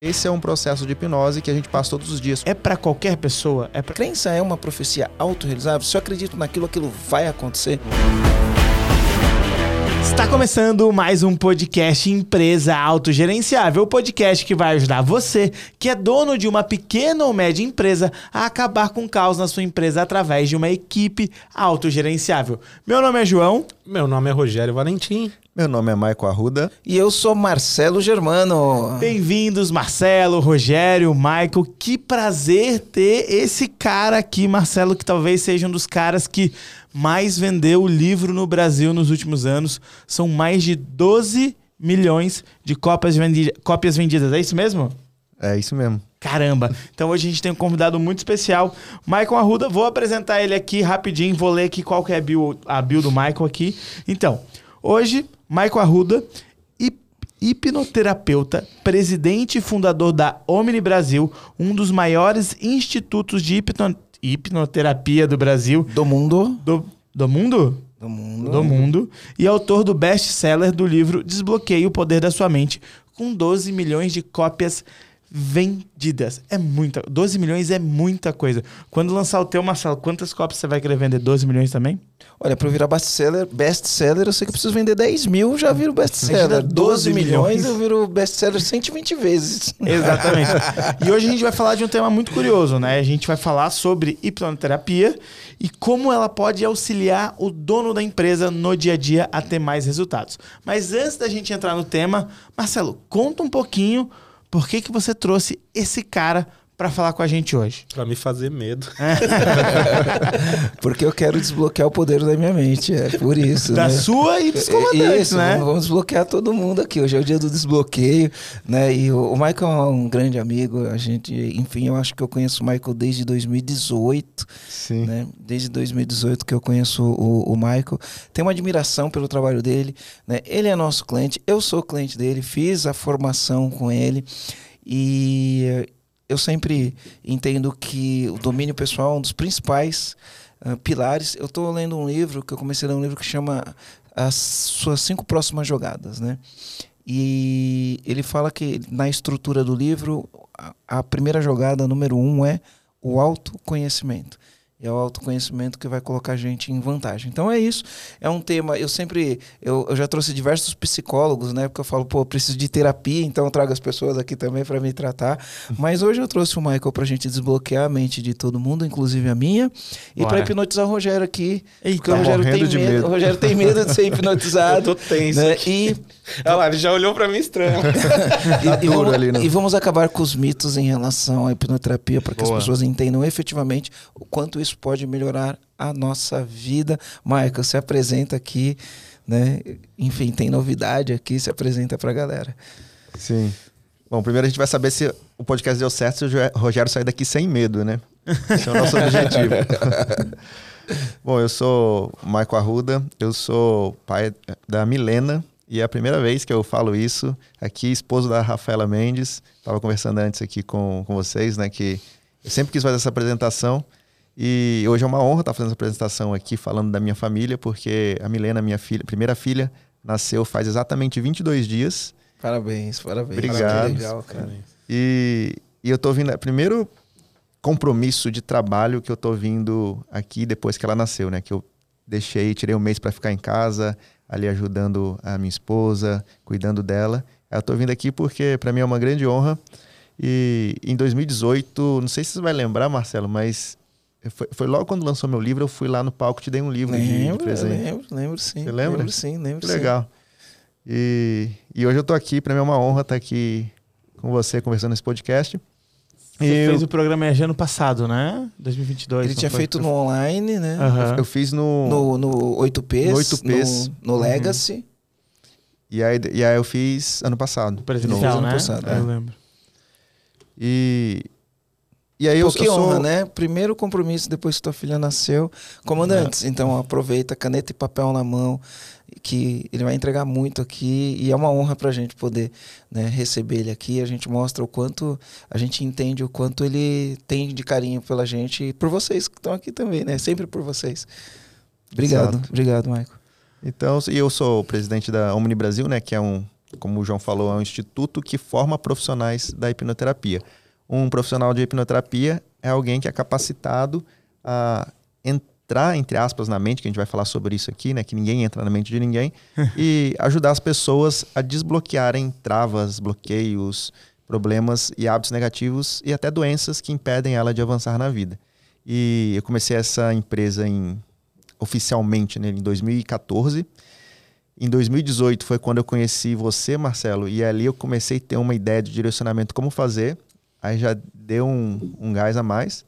Esse é um processo de hipnose que a gente passa todos os dias. É para qualquer pessoa? É pra... Crença é uma profecia autorrealizável? Se eu acredito naquilo, aquilo vai acontecer. Está começando mais um podcast Empresa Autogerenciável, o podcast que vai ajudar você, que é dono de uma pequena ou média empresa, a acabar com o caos na sua empresa através de uma equipe autogerenciável. Meu nome é João. Meu nome é Rogério Valentim. Meu nome é Maico Arruda. E eu sou Marcelo Germano. Bem-vindos, Marcelo, Rogério, Michael. Que prazer ter esse cara aqui, Marcelo, que talvez seja um dos caras que mais vendeu o livro no Brasil nos últimos anos. São mais de 12 milhões de cópias, vendi cópias vendidas. É isso mesmo? É isso mesmo. Caramba! Então hoje a gente tem um convidado muito especial, Michael Arruda. Vou apresentar ele aqui rapidinho, vou ler aqui qual que é a bio, a bio do Michael aqui. Então, hoje Michael Arruda, hipnoterapeuta, presidente e fundador da Omni Brasil, um dos maiores institutos de hipno hipnoterapia do Brasil. Do mundo. Do, do mundo? Do mundo. Do mundo. E autor do best-seller do livro Desbloqueie o Poder da Sua Mente, com 12 milhões de cópias vendidas. É muita. 12 milhões é muita coisa. Quando lançar o teu, Marcelo, quantas cópias você vai querer vender? 12 milhões também? Olha, para eu virar best-seller, best-seller, eu sei que eu preciso vender 10 mil, já viro best-seller. 12 milhões, eu viro best-seller 120 vezes. Exatamente. e hoje a gente vai falar de um tema muito curioso, né? A gente vai falar sobre hipnoterapia e como ela pode auxiliar o dono da empresa no dia a dia a ter mais resultados. Mas antes da gente entrar no tema, Marcelo, conta um pouquinho por que, que você trouxe esse cara para falar com a gente hoje? Para me fazer medo. Porque eu quero desbloquear o poder da minha mente, é por isso. Da né? sua e dos comandantes, isso, né? Vamos desbloquear todo mundo aqui. Hoje é o dia do desbloqueio, né? E o, o Michael é um grande amigo. A gente, enfim, eu acho que eu conheço o Michael desde 2018. Sim. Né? Desde 2018 que eu conheço o, o Michael. Tenho uma admiração pelo trabalho dele. Né? Ele é nosso cliente, eu sou cliente dele, fiz a formação com ele. E eu sempre entendo que o domínio pessoal é um dos principais uh, pilares. Eu estou lendo um livro, que eu comecei a ler um livro que chama As Suas Cinco Próximas Jogadas, né? E ele fala que na estrutura do livro, a, a primeira jogada, número um, é o autoconhecimento. E é o autoconhecimento que vai colocar a gente em vantagem. Então é isso. É um tema. Eu sempre. Eu, eu já trouxe diversos psicólogos, né? Porque eu falo, pô, eu preciso de terapia, então eu trago as pessoas aqui também para me tratar. Mas hoje eu trouxe o Michael pra gente desbloquear a mente de todo mundo, inclusive a minha. E para hipnotizar o Rogério aqui. Eita, porque o Rogério tem medo, medo, O Rogério tem medo de ser hipnotizado. eu tô tenso. Né? E. Olha lá, ele já olhou para mim estranho. e, e, vamos, ali, né? e vamos acabar com os mitos em relação à hipnoterapia, para que Boa. as pessoas entendam efetivamente o quanto isso pode melhorar a nossa vida. Michael, se apresenta aqui, né? Enfim, tem novidade aqui, se apresenta para a galera. Sim. Bom, primeiro a gente vai saber se o podcast deu certo, se o Rogério sair daqui sem medo, né? Esse é o nosso objetivo. Bom, eu sou Michael Arruda, eu sou pai da Milena, e é a primeira vez que eu falo isso aqui, esposo da Rafaela Mendes. Estava conversando antes aqui com, com vocês, né? Que eu sempre quis fazer essa apresentação. E hoje é uma honra estar fazendo essa apresentação aqui, falando da minha família, porque a Milena, minha filha, primeira filha, nasceu faz exatamente 22 dias. Parabéns, parabéns. Obrigado. legal, cara. E, e eu estou vindo. Primeiro compromisso de trabalho que eu estou vindo aqui depois que ela nasceu, né? Que eu deixei, tirei um mês para ficar em casa, ali ajudando a minha esposa, cuidando dela. Eu estou vindo aqui porque para mim é uma grande honra. E em 2018, não sei se você vai lembrar, Marcelo, mas foi, foi, logo quando lançou meu livro, eu fui lá no palco te dei um livro lembro, de, de presente. Lembro, lembro sim. Você lembra? Lembro sim, lembro que legal. E, e hoje eu tô aqui, para mim é uma honra estar aqui com você conversando nesse podcast. Você eu... fez o programa ano passado, né? 2022. Ele tinha feito no online, né? Uhum. Eu, eu, fiz no... No, no 8Ps. No 8Ps. No, no Legacy. Uhum. E, aí, e aí eu fiz ano passado. Presencial, né? Ano passado, é. Eu lembro. E, e aí Pô, eu, que eu honra, sou... né? Primeiro compromisso depois que tua filha nasceu. Comandantes, é. então aproveita, caneta e papel na mão, que ele vai entregar muito aqui e é uma honra pra gente poder né, receber ele aqui. A gente mostra o quanto, a gente entende o quanto ele tem de carinho pela gente e por vocês que estão aqui também, né? Sempre por vocês. Obrigado, Exato. obrigado, Michael. Então, e eu sou o presidente da Omni Brasil, né? Que é um como o João falou, é um instituto que forma profissionais da hipnoterapia. Um profissional de hipnoterapia é alguém que é capacitado a entrar, entre aspas, na mente, que a gente vai falar sobre isso aqui, né? Que ninguém entra na mente de ninguém, e ajudar as pessoas a desbloquearem travas, bloqueios, problemas e hábitos negativos e até doenças que impedem ela de avançar na vida. E eu comecei essa empresa em, oficialmente né, em 2014. Em 2018 foi quando eu conheci você, Marcelo, e ali eu comecei a ter uma ideia de direcionamento como fazer. Aí já deu um, um gás a mais.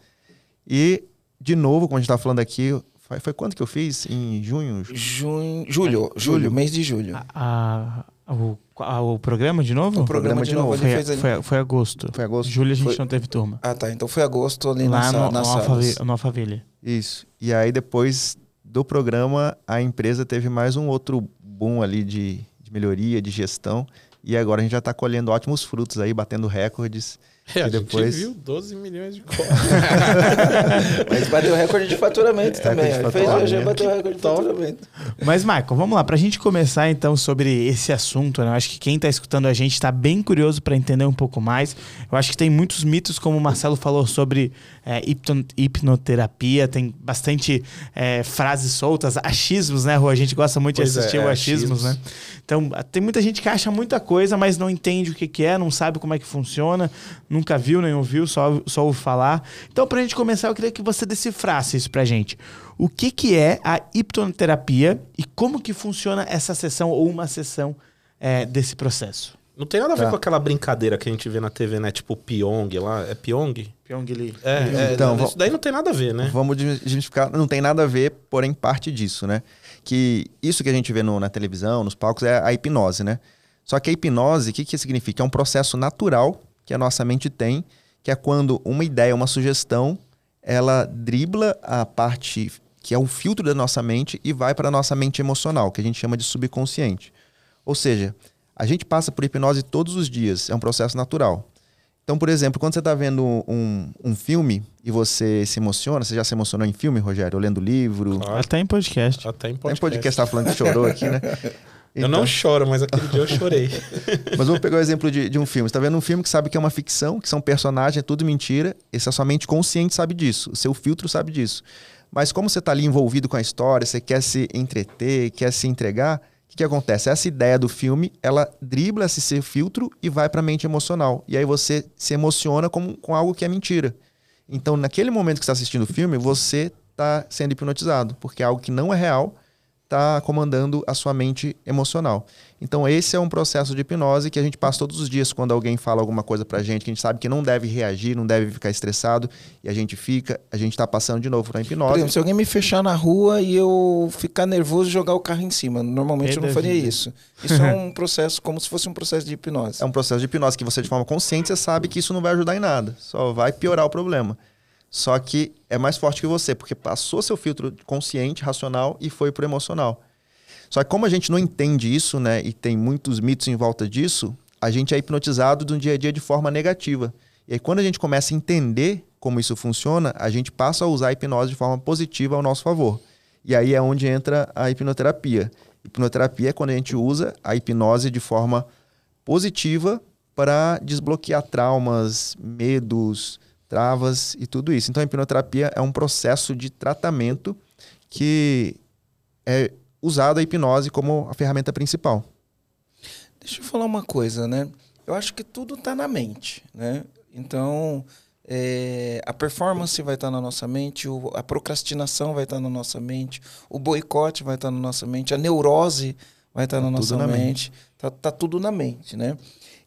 E, de novo, como a gente estava falando aqui, foi, foi quando que eu fiz? Em junho? Junho, julho, julho, mês de julho. A, a- o, a- o programa de novo? O programa de novo, Foi, fez ali. foi, foi agosto. Foi agosto? Julho a gente Foi- não teve turma. Ah, tá. Então foi agosto ali Lá na, no, nas no, no Alphaville. Isso. E aí, depois do programa, a empresa teve mais um outro boom ali de, de melhoria, de gestão. E agora a gente já está colhendo ótimos frutos aí, batendo recordes. É, a E depois- gente viu 12 milhões de cópias. Mas bateu recorde de faturamento também. Recorde de Ele fez faturamento. hoje, bateu recorde de faturamento. Mas, Michael, vamos lá. Pra gente começar, então, sobre esse assunto, né? Eu acho que quem tá escutando a gente tá bem curioso para entender um pouco mais. Eu acho que tem muitos mitos, como o Marcelo falou, sobre é, hipno- hipnoterapia. Tem bastante é, frases soltas, achismos, né, Rô? A gente gosta muito Pois de assistir é, o achismos, achismos. né? Então, tem muita gente que acha muita coisa, mas não entende o que, que é, não sabe como é que funciona, nunca viu nem ouviu, só, só ouve falar. Então, pra gente começar, eu queria que você decifrasse isso pra gente. O que, que é a hipnoterapia e como que funciona essa sessão ou uma sessão é, desse processo? Não tem nada a ver Tá. com aquela brincadeira que a gente vê na TV, né? Tipo Pyong lá. É Pyong? Pyong Lee. É, é Então, isso daí não tem nada a ver, né? Vamos desmistificar, não tem nada a ver, porém parte disso, né? Que isso que a gente vê no- na televisão, nos palcos, é a hipnose, né? Só que a hipnose, o que, que significa? É um processo natural que a nossa mente tem, que é quando uma ideia, uma sugestão, ela dribla a parte que é o filtro da nossa mente e vai para a nossa mente emocional, que a gente chama de subconsciente. Ou seja, a gente passa por hipnose todos os dias, é um processo natural. Então, por exemplo, quando você está vendo um, um filme e você se emociona, você já se emocionou em filme, Rogério? Ou lendo livro? Claro. Até em podcast. Até em Tem podcast. podcast tá falando que chorou aqui, né? Eu não choro, mas aquele dia eu chorei. Mas vamos pegar o exemplo de, de um filme. Você tá vendo um filme que sabe que é uma ficção, que são personagens, é tudo mentira. Esse é sua mente consciente sabe disso. O seu filtro sabe disso. Mas como você tá ali envolvido com a história, você quer se entreter, quer se entregar, o que, que acontece? Essa ideia do filme, ela dribla esse seu filtro e vai para a mente emocional. E aí você se emociona com, com algo que é mentira. Então, naquele momento que você está assistindo o filme, você está sendo hipnotizado, porque é algo que não é real está comandando a sua mente emocional. Então, esse é um processo de hipnose que a gente passa todos os dias quando alguém fala alguma coisa pra gente, que a gente sabe que não deve reagir, não deve ficar estressado, e a gente fica, a gente está passando de novo para Por hipnose. exemplo, se alguém me fechar na rua e eu ficar nervoso e jogar o carro em cima, normalmente eu não faria vida. isso. Isso é um processo, como se fosse um processo de hipnose. É um processo de hipnose que você, de forma consciente, você sabe que isso não vai ajudar em nada, só vai piorar o problema. Só que é mais forte que você, porque passou seu filtro consciente, racional e foi pro emocional. Só que como a gente não entende isso, né, e tem muitos mitos em volta disso, a gente é hipnotizado do dia a dia de forma negativa. E aí quando a gente começa a entender como isso funciona, a gente passa a usar a hipnose de forma positiva ao nosso favor. E aí é onde entra a hipnoterapia. Hipnoterapia é quando a gente usa a hipnose de forma positiva para desbloquear traumas, medos, travas e tudo isso. Então a hipnoterapia é um processo de tratamento que é usado a hipnose como a ferramenta principal. Deixa eu falar uma coisa, né? Eu acho que tudo está na mente, né? Então, é, a performance vai estar na nossa mente, o- a procrastinação vai estar na nossa mente, o boicote vai estar na nossa mente, a neurose vai estar na Tá nossa tudo na mente. Tá, tá tudo na mente, né?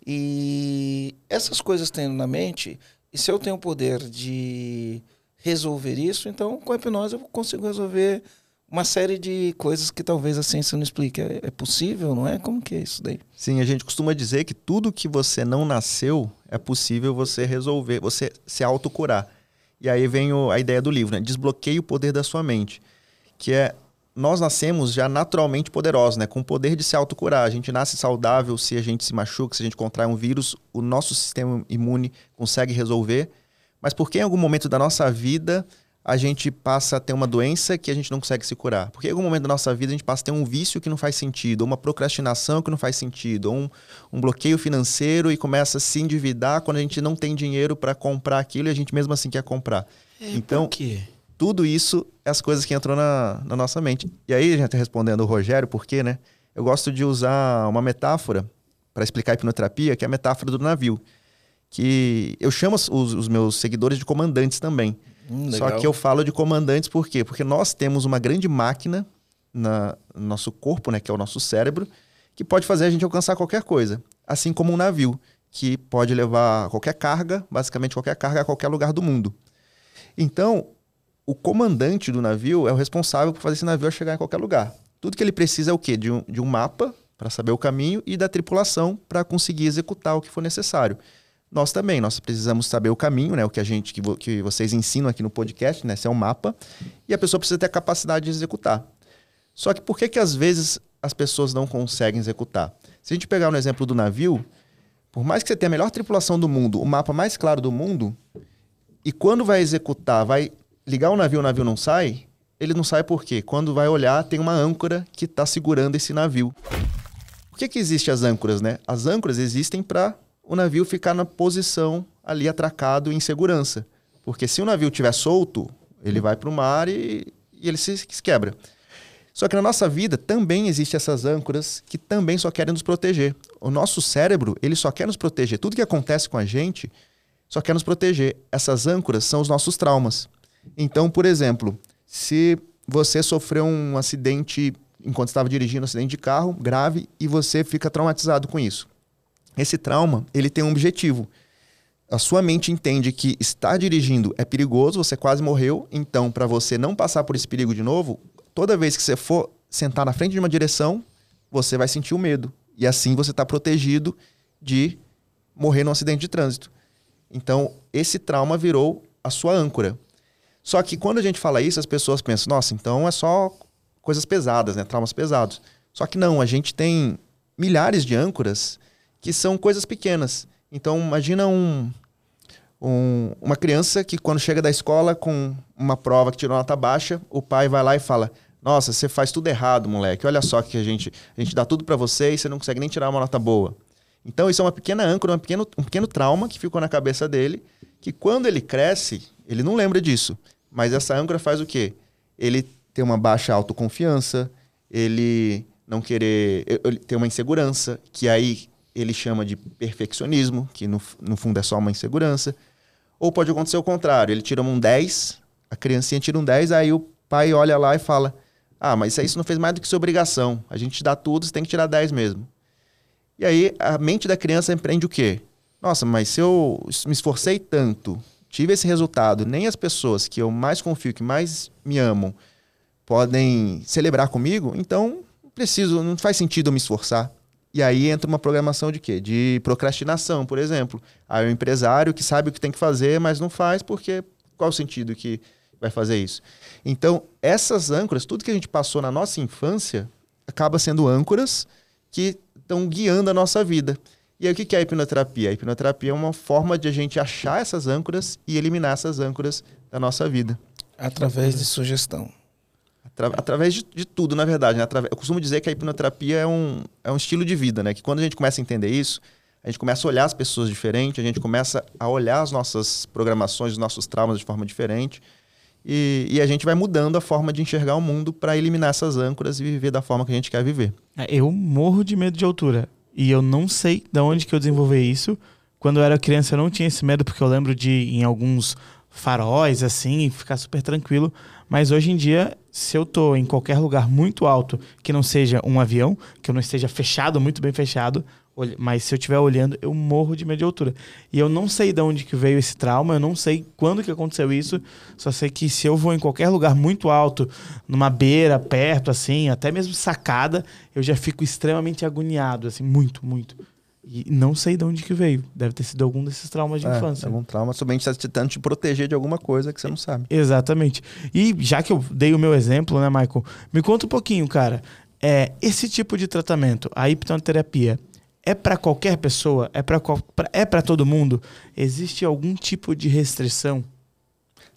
E essas coisas tendo na mente, e se eu tenho o poder de resolver isso, então com a hipnose eu consigo resolver uma série de coisas que talvez a ciência não explique. É, é possível, não é? Como que é isso daí? Sim, a gente costuma dizer que tudo que você não nasceu é possível você resolver, você se autocurar. E aí vem o- a ideia do livro, né? Desbloqueie o poder da sua mente. Que é, nós nascemos já naturalmente poderosos, né? Com o poder de se autocurar. A gente nasce saudável se a gente se machuca, se a gente contrai um vírus, o nosso sistema imune consegue resolver. Mas porque em algum momento da nossa vida a gente passa a ter uma doença que a gente não consegue se curar. Porque em algum momento da nossa vida a gente passa a ter um vício que não faz sentido, ou uma procrastinação que não faz sentido, ou um, um bloqueio financeiro e começa a se endividar quando a gente não tem dinheiro para comprar aquilo e a gente mesmo assim quer comprar. então, Por quê? Tudo isso é as coisas que entram na, na nossa mente. E aí, a gente respondendo o Rogério, por quê, né? Eu gosto de usar uma metáfora para explicar a hipnoterapia, que é a metáfora do navio. Que eu chamo os, os meus seguidores de comandantes também. Hum, Só que eu falo de comandantes por quê? Porque nós temos uma grande máquina na, no nosso corpo, né, que é o nosso cérebro, que pode fazer a gente alcançar qualquer coisa. Assim como um navio, que pode levar qualquer carga, basicamente qualquer carga, a qualquer lugar do mundo. Então, o comandante do navio é o responsável por fazer esse navio chegar em qualquer lugar. Tudo que ele precisa é o quê? De um, de um mapa para saber o caminho e da tripulação para conseguir executar o que for necessário. Nós também, nós precisamos saber o caminho, né? O que a gente, que, vo- que vocês ensinam aqui no podcast, né? Esse é um mapa. E a pessoa precisa ter a capacidade de executar. Só que por que que às vezes as pessoas não conseguem executar? Se a gente pegar no exemplo do navio, por mais que você tenha a melhor tripulação do mundo, o mapa mais claro do mundo, e quando vai executar, vai ligar o navio, o navio não sai, ele não sai por quê? Quando vai olhar, tem uma âncora que está segurando esse navio. Por que que existem as âncoras, né? As âncoras existem para o navio ficar na posição ali atracado em segurança. Porque se o navio estiver solto, ele vai para o mar e, e ele se, se quebra. Só que na nossa vida também existem essas âncoras que também só querem nos proteger. O nosso cérebro, ele só quer nos proteger. Tudo que acontece com a gente só quer nos proteger. Essas âncoras são os nossos traumas. Então, por exemplo, se você sofreu um acidente enquanto estava dirigindo um acidente de carro grave e você fica traumatizado com isso. Esse trauma, ele tem um objetivo. A sua mente entende que estar dirigindo é perigoso, você quase morreu, então para você não passar por esse perigo de novo, toda vez que você for sentar na frente de uma direção, você vai sentir o medo. E assim você está protegido de morrer num acidente de trânsito. Então, esse trauma virou a sua âncora. Só que quando a gente fala isso, as pessoas pensam, nossa, então é só coisas pesadas, né? Traumas pesados. Só que não, a gente tem milhares de âncoras que são coisas pequenas. Então, imagina um, um- uma criança que quando chega da escola com uma prova que tirou nota baixa, o pai vai lá e fala: "Nossa, você faz tudo errado, moleque. Olha só que a gente a gente dá tudo para você e você não consegue nem tirar uma nota boa". Então, isso é uma pequena âncora, um pequeno, um pequeno trauma que ficou na cabeça dele, que quando ele cresce, ele não lembra disso. Mas essa âncora faz o quê? Ele tem uma baixa autoconfiança, ele não querer. Ele tem uma insegurança, que aí ele chama de perfeccionismo, que no, no fundo é só uma insegurança. Ou pode acontecer o contrário, ele tira um 10, a criancinha tira um 10, aí o pai olha lá e fala: Ah, mas isso aí você não fez mais do que sua obrigação. A gente te dá tudo, você tem que tirar 10 mesmo. E aí a mente da criança empreende o quê? Nossa, mas se eu me esforcei tanto, tive esse resultado, nem as pessoas que eu mais confio, que mais me amam, podem celebrar comigo, então preciso, não faz sentido eu me esforçar. E aí entra uma programação de quê? De procrastinação, por exemplo. Aí o empresário que sabe o que tem que fazer, mas não faz porque qual o sentido que vai fazer isso? Então, essas âncoras, tudo que a gente passou na nossa infância, acaba sendo âncoras que estão guiando a nossa vida. E aí o que é a hipnoterapia? A hipnoterapia é uma forma de a gente achar essas âncoras e eliminar essas âncoras da nossa vida. Através de sugestão. Atra- através de, de tudo, na verdade. né? Eu costumo dizer que a hipnoterapia é um, é um estilo de vida, né? Que quando a gente começa a entender isso, a gente começa a olhar as pessoas diferente, a gente começa a olhar as nossas programações, os nossos traumas de forma diferente. E, e a gente vai mudando a forma de enxergar o mundo para eliminar essas âncoras e viver da forma que a gente quer viver. É, Eu morro de medo de altura. E eu não sei de onde que eu desenvolvi isso. Quando eu era criança, eu não tinha esse medo, porque eu lembro de em alguns faróis, assim, ficar super tranquilo. Mas hoje em dia, se eu tô em qualquer lugar muito alto, que não seja um avião, que eu não esteja fechado, muito bem fechado, mas se eu estiver olhando, eu morro de medo de altura. E eu não sei de onde que veio esse trauma, eu não sei quando que aconteceu isso, só sei que se eu vou em qualquer lugar muito alto, numa beira, perto, assim, até mesmo sacada, eu já fico extremamente agoniado, assim, muito, muito. E não sei de onde que veio. Deve ter sido algum desses traumas de É, infância. algum trauma, somente está tentando te proteger de alguma coisa que você não sabe. Exatamente. E já que eu dei o meu exemplo, né, Michael? Me conta um pouquinho, cara. É, esse tipo de tratamento, a hipnoterapia, é para qualquer pessoa? É para é para todo mundo? Existe algum tipo de restrição?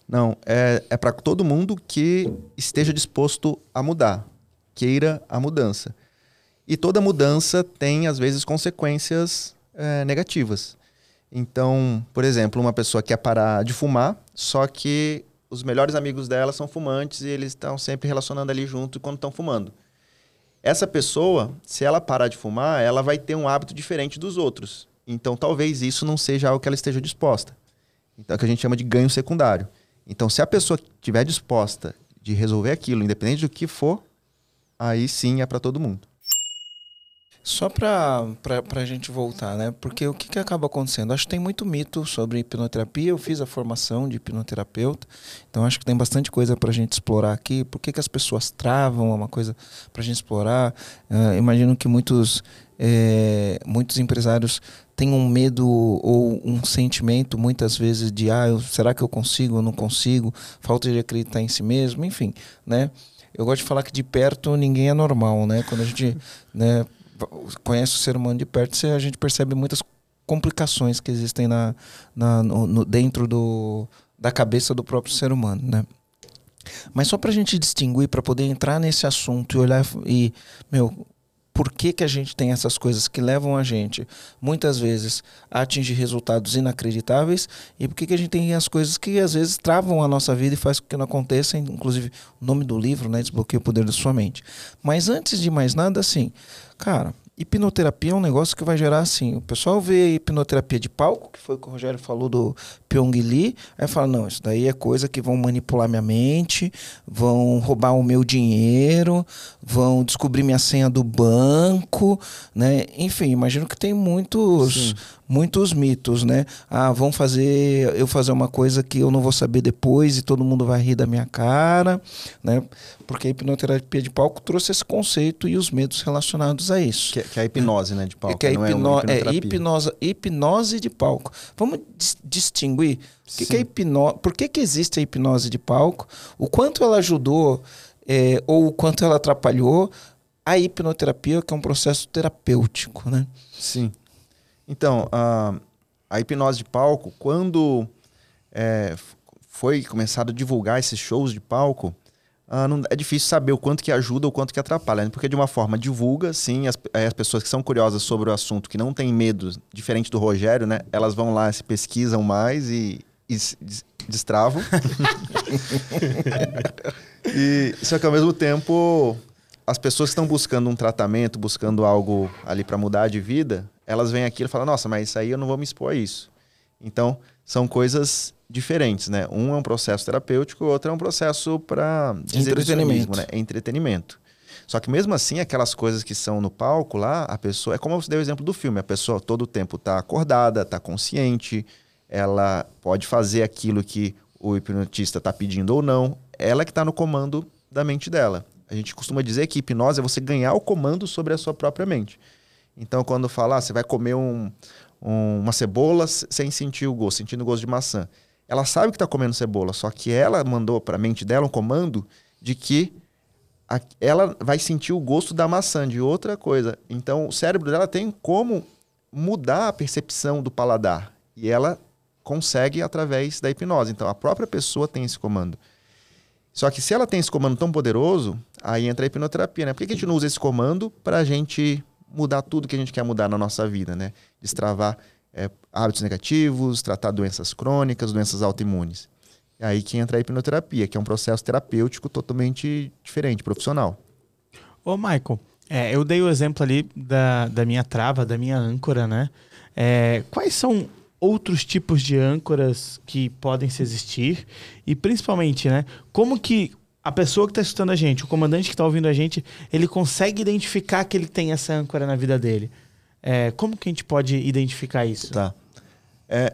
Não, é, é para todo mundo que esteja disposto a mudar, queira a mudança. E toda mudança tem, às vezes, consequências é, negativas. Então, por exemplo, uma pessoa quer parar de fumar, só que os melhores amigos dela são fumantes e eles estão sempre relacionando ali junto quando estão fumando. Essa pessoa, se ela parar de fumar, ela vai ter um hábito diferente dos outros. Então, talvez isso não seja algo que ela esteja disposta. Então, é o que a gente chama de ganho secundário. Então, se a pessoa estiver disposta de resolver aquilo, independente do que for, aí sim é para todo mundo. Só para a gente voltar, né? Porque o que, que acaba acontecendo? Acho que tem muito mito sobre hipnoterapia. Eu fiz a formação de hipnoterapeuta, então acho que tem bastante coisa para a gente explorar aqui. Por que, que as pessoas travam? É uma coisa para a gente explorar. Uh, imagino que muitos, é, muitos empresários têm um medo ou um sentimento, muitas vezes, de ah, eu, será que eu consigo ou não consigo? Falta de acreditar em si mesmo, enfim, né? Eu gosto de falar que de perto ninguém é normal, né? Quando a gente né, conhece o ser humano de perto, a gente percebe muitas complicações que existem na, na no, no, dentro do, da cabeça do próprio ser humano, né? Mas só para a gente distinguir, para poder entrar nesse assunto e olhar e, meu, por que, que a gente tem essas coisas que levam a gente, muitas vezes, a atingir resultados inacreditáveis e por que, que a gente tem as coisas que às vezes travam a nossa vida e faz com que não aconteça, inclusive o nome do livro, né, Desbloqueia o Poder da Sua Mente. Mas antes de mais nada, assim, Cara, hipnoterapia é um negócio que vai gerar assim. O pessoal vê hipnoterapia de palco, que foi o que o Rogério falou do Pyong Lee, aí fala: não, isso daí é coisa que vão manipular minha mente, vão roubar o meu dinheiro, vão descobrir minha senha do banco, né? Enfim, imagino que tem muitos. Muitos mitos, né? Ah, vão fazer eu fazer uma coisa que eu não vou saber depois e todo mundo vai rir da minha cara, né? Porque a hipnoterapia de palco trouxe esse conceito e os medos relacionados a isso. Que, que é a hipnose, né, de palco. Que é, hipno é, é hipnose, hipnose de palco. Vamos dis distinguir o que, que, é hipnose, por que, que existe a hipnose de palco, o quanto ela ajudou é, ou o quanto ela atrapalhou a hipnoterapia, que é um processo terapêutico, né? Sim. Então, a, a hipnose de palco, quando é, foi começado a divulgar esses shows de palco, ah, não, é difícil saber o quanto que ajuda ou o quanto que atrapalha, né? porque de uma forma divulga, sim, as, as pessoas que são curiosas sobre o assunto, que não têm medo, diferente do Rogério, né? Elas vão lá, se pesquisam mais e, e destravam. e, só que ao mesmo tempo, as pessoas que estão buscando um tratamento, buscando algo ali para mudar de vida, elas vêm aqui e falam, nossa, mas isso aí eu não vou me expor a isso. Então, são coisas diferentes, né? Um é um processo terapêutico, o outro é um processo para entretenimento, né? É entretenimento. Só que mesmo assim, aquelas coisas que são no palco lá, a pessoa, é como você deu o exemplo do filme, a pessoa todo o tempo está acordada, está consciente, ela pode fazer aquilo que o hipnotista está pedindo ou não, ela que está no comando da mente dela. A gente costuma dizer que hipnose é você ganhar o comando sobre a sua própria mente. Então, quando fala, ah, você vai comer um, um, uma cebola sem sentir o gosto, sentindo o gosto de maçã. Ela sabe que está comendo cebola, só que ela mandou para a mente dela um comando de que a, ela vai sentir o gosto da maçã, de outra coisa. Então, o cérebro dela tem como mudar a percepção do paladar. E ela consegue através da hipnose. Então, a própria pessoa tem esse comando. Só que se ela tem esse comando tão poderoso, aí entra a hipnoterapia, né? Por que a gente não usa esse comando para a gente mudar tudo que a gente quer mudar na nossa vida, né? Destravar é, hábitos negativos, tratar doenças crônicas, doenças autoimunes. É aí que entra a hipnoterapia, que é um processo terapêutico totalmente diferente, profissional. Ô, Michael, é, eu dei o exemplo ali da, da minha trava, da minha âncora, né? É, quais são outros tipos de âncoras que podem se existir? E principalmente, né? Como que a pessoa que está escutando a gente, o comandante que está ouvindo a gente, ele consegue identificar que ele tem essa âncora na vida dele. É, como que a gente pode identificar isso? Tá. É,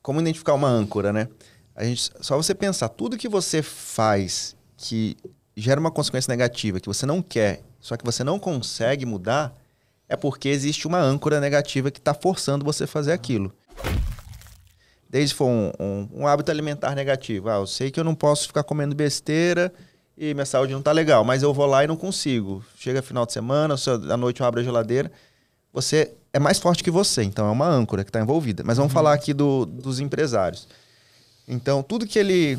como identificar uma âncora, né? A gente, só você pensar, tudo que você faz que gera uma consequência negativa, que você não quer, só que você não consegue mudar, é porque existe uma âncora negativa que está forçando você a fazer aquilo. Desde for um, um, um, hábito alimentar negativo. Ah, eu sei que eu não posso ficar comendo besteira e minha saúde não está legal, mas eu vou lá e não consigo. Chega final de semana, à noite eu abro a geladeira. Você é mais forte que você, então é uma âncora que está envolvida. Mas vamos uhum. falar aqui do, dos empresários. Então, tudo que ele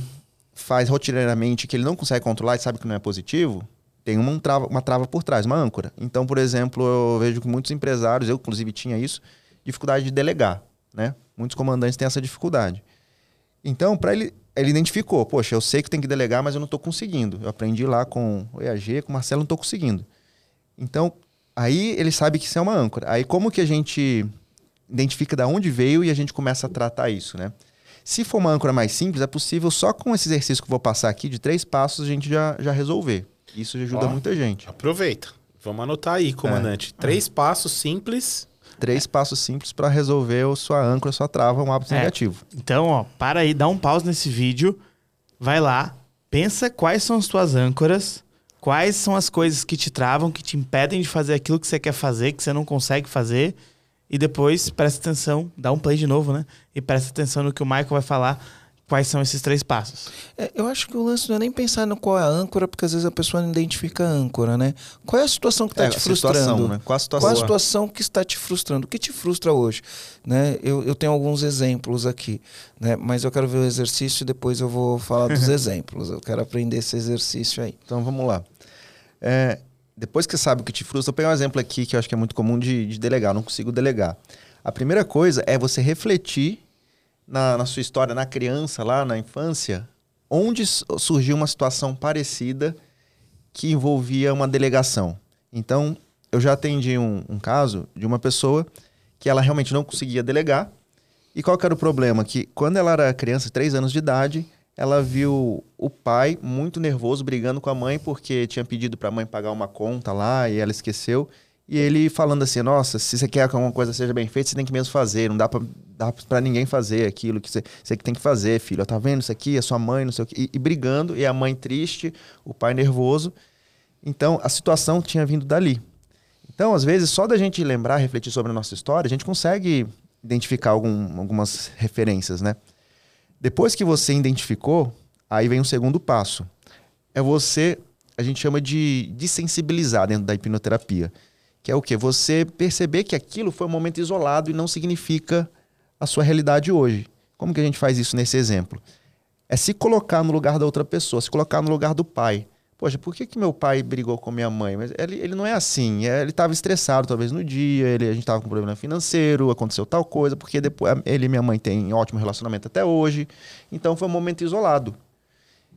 faz rotineiramente que ele não consegue controlar e sabe que não é positivo, tem uma trava, uma trava por trás, uma âncora. Então, por exemplo, eu vejo que muitos empresários, eu inclusive tinha isso, dificuldade de delegar, né? Muitos comandantes têm essa dificuldade. Então, para ele, ele identificou, poxa, eu sei que tem que delegar, mas eu não estou conseguindo. Eu aprendi lá com o EAG, com o Marcelo, não estou conseguindo. Então, aí ele sabe que isso é uma âncora. Aí como que a gente identifica de onde veio e a gente começa a tratar isso, né? Se for uma âncora mais simples, é possível só com esse exercício que eu vou passar aqui, de três passos, a gente já, já resolver. Isso já ajuda Ó. muita gente. Aproveita. Vamos anotar aí, comandante. Três passos simples. Três passos simples para resolver a sua âncora, a sua trava, um hábito É. negativo. Então, ó, para aí, dá um pause nesse vídeo, vai lá, pensa quais são as tuas âncoras, quais são as coisas que te travam, que te impedem de fazer aquilo que você quer fazer, que você não consegue fazer, e depois presta atenção, dá um play de novo, né? E presta atenção no que o Michael vai falar, quais são esses três passos. É, eu acho que o lance não é nem pensar no qual é a âncora, porque às vezes a pessoa não identifica a âncora, né? Qual é a situação que está É, te frustrando? situação, né? Qual a situação? Qual a situação que está te frustrando? O que te frustra hoje? Né? Eu, eu tenho alguns exemplos aqui, né? mas eu quero ver o exercício e depois eu vou falar dos exemplos. Eu quero aprender esse exercício aí. Então vamos lá. É, depois que você sabe o que te frustra, eu pegar um exemplo aqui que eu acho que é muito comum de, de delegar, eu não consigo delegar. A primeira coisa é você refletir na, na sua história, na criança, lá na infância, onde surgiu uma situação parecida que envolvia uma delegação. Então, eu já atendi um, um caso de uma pessoa que ela realmente não conseguia delegar. E qual que era o problema? Que quando ela era criança, três anos de idade, ela viu o pai muito nervoso brigando com a mãe porque tinha pedido para a mãe pagar uma conta lá e ela esqueceu. E ele falando assim: Nossa, se você quer que alguma coisa seja bem feita, você tem que mesmo fazer. Não dá pra, dá ninguém fazer aquilo que você, você que tem que fazer, filho. Tá vendo isso aqui? É sua mãe, não sei o quê. E, e brigando, e a mãe triste, o pai nervoso. Então, a situação tinha vindo dali. Então, às vezes, só da gente lembrar, refletir sobre a nossa história, a gente consegue identificar algum- algumas referências, né? Depois que você identificou, aí vem o segundo passo. É você, a gente chama de desensibilizar dentro da hipnoterapia. Que é o quê? Você perceber que aquilo foi um momento isolado e não significa a sua realidade hoje. Como que a gente faz isso nesse exemplo? É se colocar no lugar da outra pessoa, se colocar no lugar do pai. Poxa, por que, que meu pai brigou com minha mãe? Mas ele, ele não é assim. é- ele estava estressado talvez no dia, ele, a gente estava com problema financeiro, aconteceu tal coisa, porque depois ele e minha mãe têm ótimo relacionamento até hoje. Então foi um momento isolado.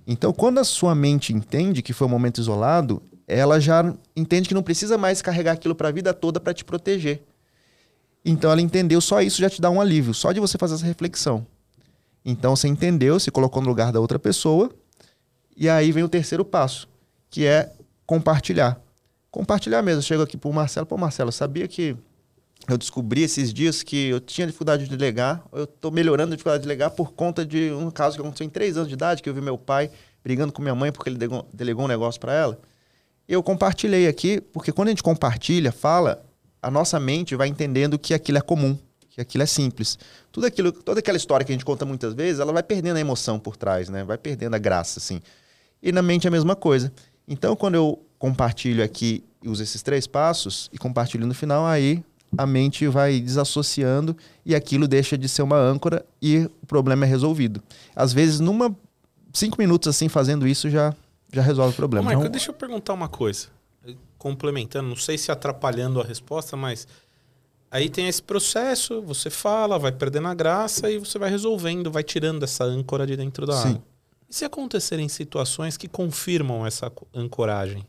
Então, quando a sua mente entende que foi um momento isolado, ela já entende que não precisa mais carregar aquilo para a vida toda para te proteger. Então, ela entendeu, só isso já te dá um alívio, só de você fazer essa reflexão. Então, você entendeu, se colocou no lugar da outra pessoa, e aí vem o terceiro passo, que é compartilhar. Compartilhar mesmo. Eu chego aqui pro Marcelo, pô, Marcelo, sabia que eu descobri esses dias que eu tinha dificuldade de delegar, eu estou melhorando a dificuldade de delegar por conta de um caso que aconteceu em três anos de idade, que eu vi meu pai brigando com minha mãe porque ele delegou um negócio para ela. Eu compartilhei aqui, porque quando a gente compartilha, fala, a nossa mente vai entendendo que aquilo é comum, que aquilo é simples. Tudo aquilo, toda aquela história que a gente conta muitas vezes, ela vai perdendo a emoção por trás, né? Vai perdendo a graça, assim. E na mente é a mesma coisa. Então, quando eu compartilho aqui e uso esses três passos e compartilho no final, aí a mente vai desassociando e aquilo deixa de ser uma âncora e o problema é resolvido. Às vezes, numa cinco minutos assim fazendo isso já já resolve o Ô, problema. Michael, Então, deixa eu perguntar uma coisa. Complementando, não sei se atrapalhando a resposta, mas aí tem esse processo, você fala, vai perdendo a graça e você vai resolvendo, vai tirando essa âncora de dentro da Sim. água. E se acontecerem situações que confirmam essa co- ancoragem?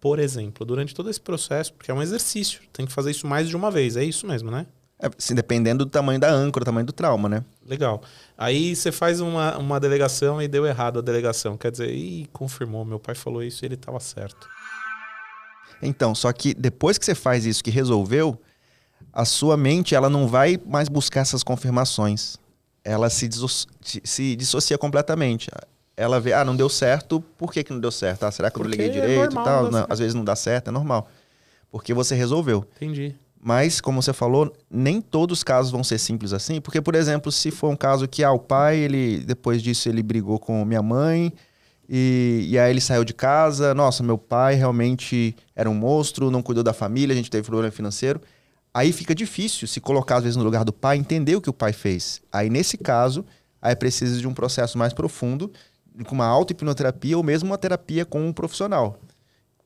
Por exemplo, durante todo esse processo, porque é um exercício, tem que fazer isso mais de uma vez, é isso mesmo, né? é, assim, dependendo do tamanho da âncora, do tamanho do trauma, né? Legal. Aí você faz uma, uma delegação e deu errado a delegação. Quer dizer, ih, confirmou, meu pai falou isso e ele estava certo. Então, só que depois que você faz isso, que resolveu, a sua mente ela não vai mais buscar essas confirmações. Ela se, disso- se- dissocia completamente. Ela vê, ah, não deu certo, por que, que não deu certo? Ah, será que eu não Porque liguei é direito normal e tal? não dar Não, às vezes não dá certo, é normal. Porque você resolveu. Entendi. Mas, como você falou, nem todos os casos vão ser simples assim. Porque, por exemplo, se for um caso que ah, o pai, ele depois disso, ele brigou com minha mãe e, e aí ele saiu de casa. Nossa, meu pai realmente era um monstro, não cuidou da família, a gente teve problema financeiro. Aí fica difícil se colocar, às vezes, no lugar do pai, entender o que o pai fez. Aí, nesse caso, aí precisa de um processo mais profundo com uma auto-hipnoterapia ou mesmo uma terapia com um profissional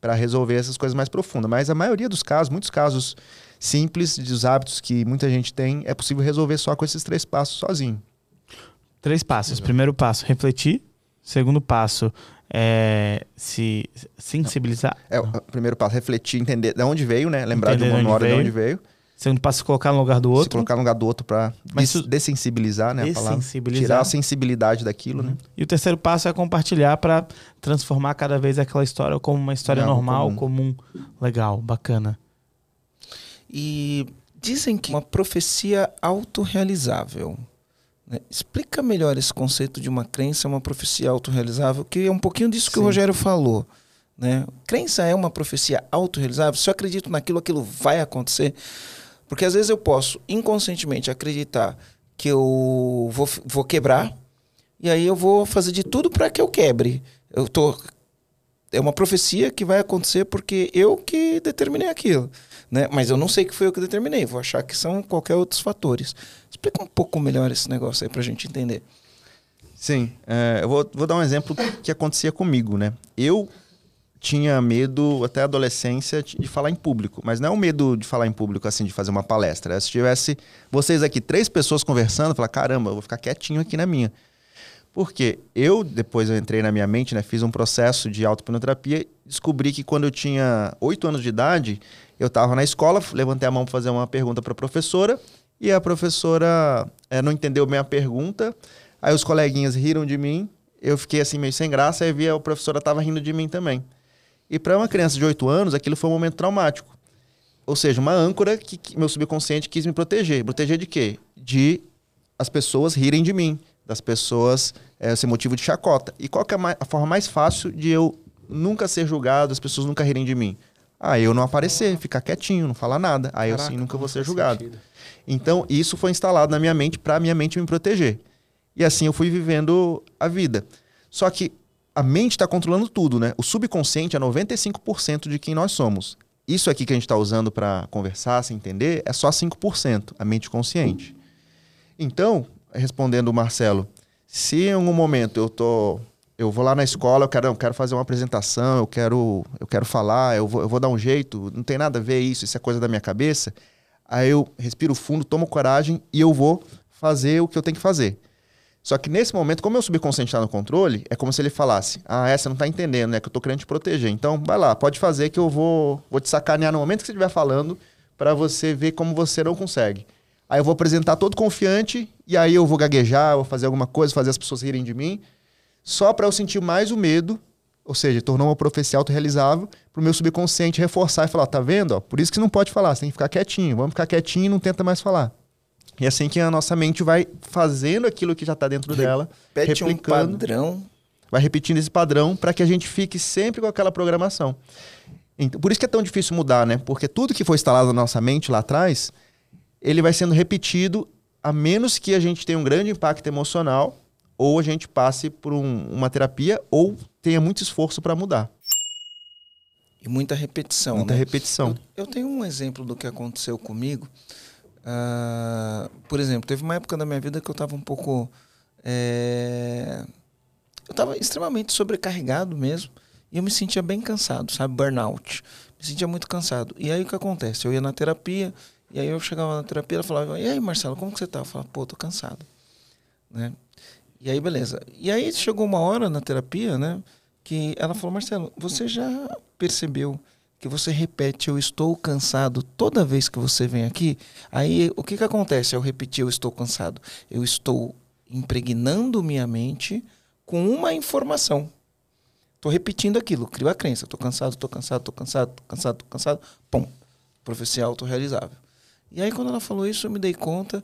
para resolver essas coisas mais profundas. Mas a maioria dos casos, muitos casos simples dos hábitos que muita gente tem, é possível resolver só com esses três passos sozinho. Três passos. Primeiro passo, refletir. Segundo passo, é se sensibilizar. É, o primeiro passo, refletir, entender de onde veio, né? Lembrar Entender de uma de memória de veio. onde veio. Segundo passo, se colocar no lugar do Se outro. colocar no lugar do outro para isso- dessensibilizar, né? Dessensibilizar. Tirar a sensibilidade daquilo, né? E o terceiro passo é compartilhar para transformar cada vez aquela história como uma história algo normal, comum. legal, bacana. E dizem que uma profecia autorrealizável. né? Explica melhor esse conceito de uma crença, uma profecia autorrealizável, que é um pouquinho disso que o Sim. Rogério falou. Né? Crença é uma profecia autorrealizável? Se eu acredito naquilo, aquilo vai acontecer? Porque às vezes eu posso inconscientemente acreditar que eu vou, vou quebrar, e aí eu vou fazer de tudo para que eu quebre. Eu tô é uma profecia que vai acontecer porque eu que determinei aquilo, né? Mas eu não sei que foi eu que determinei, vou achar que são qualquer outros fatores. Explica um pouco melhor esse negócio aí pra gente entender. Sim, é, eu vou, vou dar um exemplo que acontecia comigo, né? Eu tinha medo até a adolescência de falar em público, mas não é um medo de falar em público, assim, de fazer uma palestra. É Se tivesse vocês aqui, três pessoas conversando, falar, caramba, eu vou ficar quietinho aqui na minha. Porque eu, depois eu entrei na minha mente, né? Fiz um processo de auto-hipnoterapia, descobri que quando eu tinha oito anos de idade, eu estava na escola, levantei a mão para fazer uma pergunta para a professora, e a professora eh, não entendeu bem a pergunta, aí os coleguinhas riram de mim, eu fiquei assim meio sem graça, aí vi a professora estava rindo de mim também. E para uma criança de 8 anos, aquilo foi um momento traumático. Ou seja, uma âncora que, que meu subconsciente quis me proteger. Proteger de quê? De as pessoas rirem de mim, das pessoas é, ser motivo de chacota. E qual que é a, forma mais fácil de eu nunca ser julgado, as pessoas nunca rirem de mim? Ah, eu não aparecer, ficar quietinho, não falar nada. Aí eu sim nunca vou ser julgado. Então, isso foi instalado na minha mente para minha mente me proteger. E assim eu fui vivendo a vida. Só que a mente está controlando tudo, né? O subconsciente é 95% de quem nós somos. Isso aqui que a gente está usando para conversar, se entender, é só 5%, a mente consciente. Então, respondendo o Marcelo, se em algum momento eu tô eu vou lá na escola, eu quero, eu quero fazer uma apresentação, eu quero, eu quero falar, eu vou, eu vou dar um jeito, não tem nada a ver isso, isso é coisa da minha cabeça. Aí eu respiro fundo, tomo coragem e eu vou fazer o que eu tenho que fazer. Só que nesse momento, como meu subconsciente está no controle, é como se ele falasse: Ah, essa não tá entendendo, né? Que eu tô querendo te proteger. Então, vai lá, pode fazer que eu vou, vou te sacanear no momento que você estiver falando para você ver como você não consegue. Aí eu vou apresentar todo confiante e aí eu vou gaguejar, vou fazer alguma coisa, fazer as pessoas rirem de mim, só para eu sentir mais o medo, ou seja, tornou uma profecia autorrealizável, para o meu subconsciente reforçar e falar: Tá vendo? Ó, por isso que você não pode falar, você tem que ficar quietinho, vamos ficar quietinho e não tenta mais falar. E assim que a nossa mente vai fazendo aquilo que já está dentro dela, Repete um padrão. vai repetindo esse padrão para que a gente fique sempre com aquela programação. Então, por isso que é tão difícil mudar, né? Porque tudo que foi instalado na nossa mente lá atrás, ele vai sendo repetido a menos que a gente tenha um grande impacto emocional ou a gente passe por um- uma terapia ou tenha muito esforço para mudar. E muita repetição. Muita né? repetição. Eu, eu tenho um exemplo do que aconteceu comigo. Ah, por exemplo, teve uma época da minha vida que eu estava um pouco. é, Eu estava extremamente sobrecarregado mesmo. E eu me sentia bem cansado, sabe? Burnout. Me sentia muito cansado. E aí o que acontece? Eu ia na terapia, e aí eu chegava na terapia ela falava: E aí, Marcelo, como que você tá? Eu falava: Pô, tô cansado. Né? E aí, beleza. E aí chegou uma hora na terapia, né? Que ela falou: Marcelo, você já percebeu que você repete eu estou cansado toda vez que você vem aqui, aí o que que acontece ao repetir eu estou cansado? Eu estou impregnando minha mente com uma informação. Estou repetindo aquilo, crio a crença, estou cansado, estou cansado, estou cansado, estou cansado, estou cansado, pum, profecia autorrealizável. E aí quando ela falou isso, eu me dei conta,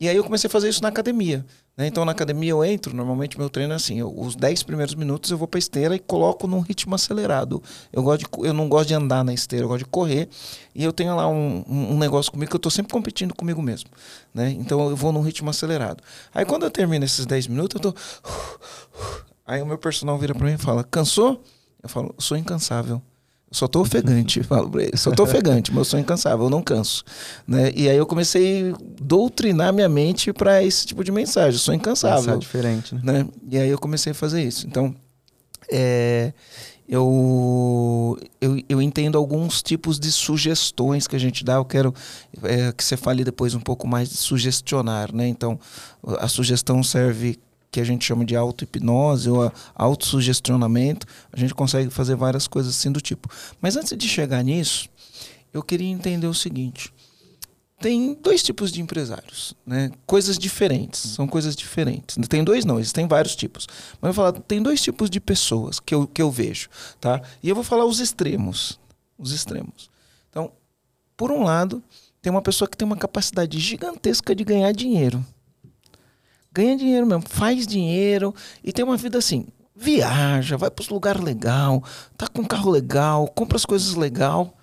e aí eu comecei a fazer isso na academia. né? Então na academia eu entro, normalmente meu treino é assim, eu- os 10 primeiros minutos eu vou para esteira e coloco num ritmo acelerado. Eu, gosto de, eu não gosto de andar na esteira, eu gosto de correr. E eu tenho lá um, um- um negócio comigo que eu estou sempre competindo comigo mesmo. Né? Então eu vou num ritmo acelerado. Aí quando eu termino esses 10 minutos, eu tô. Aí o meu personal vira para mim e fala: Cansou? Eu falo: Sou incansável. Só tô ofegante, falo pra ele. Só tô ofegante, mas eu sou incansável, eu não canso. Né? E aí eu comecei a doutrinar minha mente para esse tipo de mensagem. Eu sou incansável. Pensar diferente, né? né? E aí eu comecei a fazer isso. Então, é, eu, eu, eu entendo alguns tipos de sugestões que a gente dá. Eu quero é, que você fale depois um pouco mais de sugestionar, né? Então, a sugestão serve que a gente chama de auto-hipnose ou autossugestionamento. A gente consegue fazer várias coisas assim do tipo. Mas antes de chegar nisso, eu queria entender o seguinte. Tem dois tipos de empresários, né? Coisas diferentes, são coisas diferentes. Tem dois não, existem vários tipos. Mas eu vou falar, tem dois tipos de pessoas que eu, que eu vejo, tá? E eu vou falar os extremos, os extremos. Então, por um lado, tem uma pessoa que tem uma capacidade gigantesca de ganhar dinheiro ganha dinheiro mesmo, faz dinheiro e tem uma vida assim. Viaja, vai para os lugares legal, tá com um carro legal, compra as coisas legal,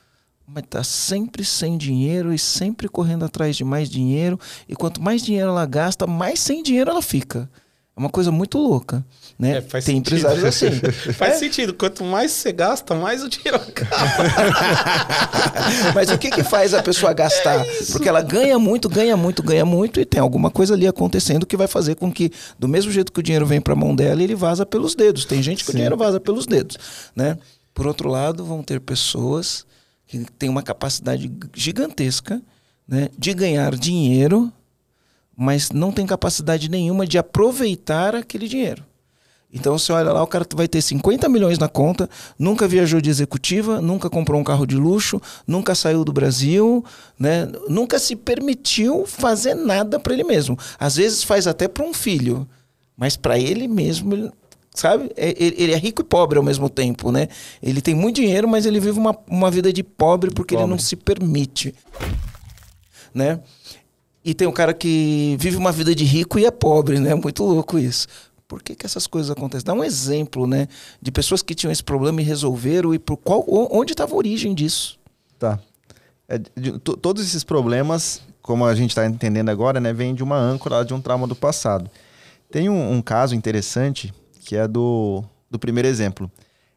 mas tá sempre sem dinheiro e sempre correndo atrás de mais dinheiro. E quanto mais dinheiro ela gasta, mais sem dinheiro ela fica. É uma coisa muito louca. Né? É, Tem sentido. empresários assim. Faz sentido. Quanto mais você gasta, mais o dinheiro acaba. Mas o que, que faz a pessoa gastar? Porque ela ganha muito, ganha muito, ganha muito e tem alguma coisa ali acontecendo que vai fazer com que, do mesmo jeito que o dinheiro vem para a mão dela, ele vaza pelos dedos. Tem gente que o dinheiro vaza pelos dedos, né? Por outro lado, vão ter pessoas que têm uma capacidade gigantesca né, de ganhar dinheiro, mas não tem capacidade nenhuma de aproveitar aquele dinheiro. Então você olha lá, o cara vai ter 50 milhões na conta, nunca viajou de executiva, nunca comprou um carro de luxo, nunca saiu do Brasil, né? nunca se permitiu fazer nada para ele mesmo. Às vezes faz até para um filho, mas para ele mesmo, sabe? É- Ele é rico e pobre ao mesmo tempo, né? Ele tem muito dinheiro, mas ele vive uma, uma vida de pobre porque ele não se permite, né? E tem o cara que vive uma vida de rico e é pobre, né? Muito louco isso. Por que, que essas coisas acontecem? Dá um exemplo, né? De pessoas que tinham esse problema e resolveram e por qual, onde estava a origem disso. Tá. É, de- to- todos esses problemas, como a gente está entendendo agora, né, vem de uma âncora, de um trauma do passado. Tem um, um caso interessante que é do, do primeiro exemplo.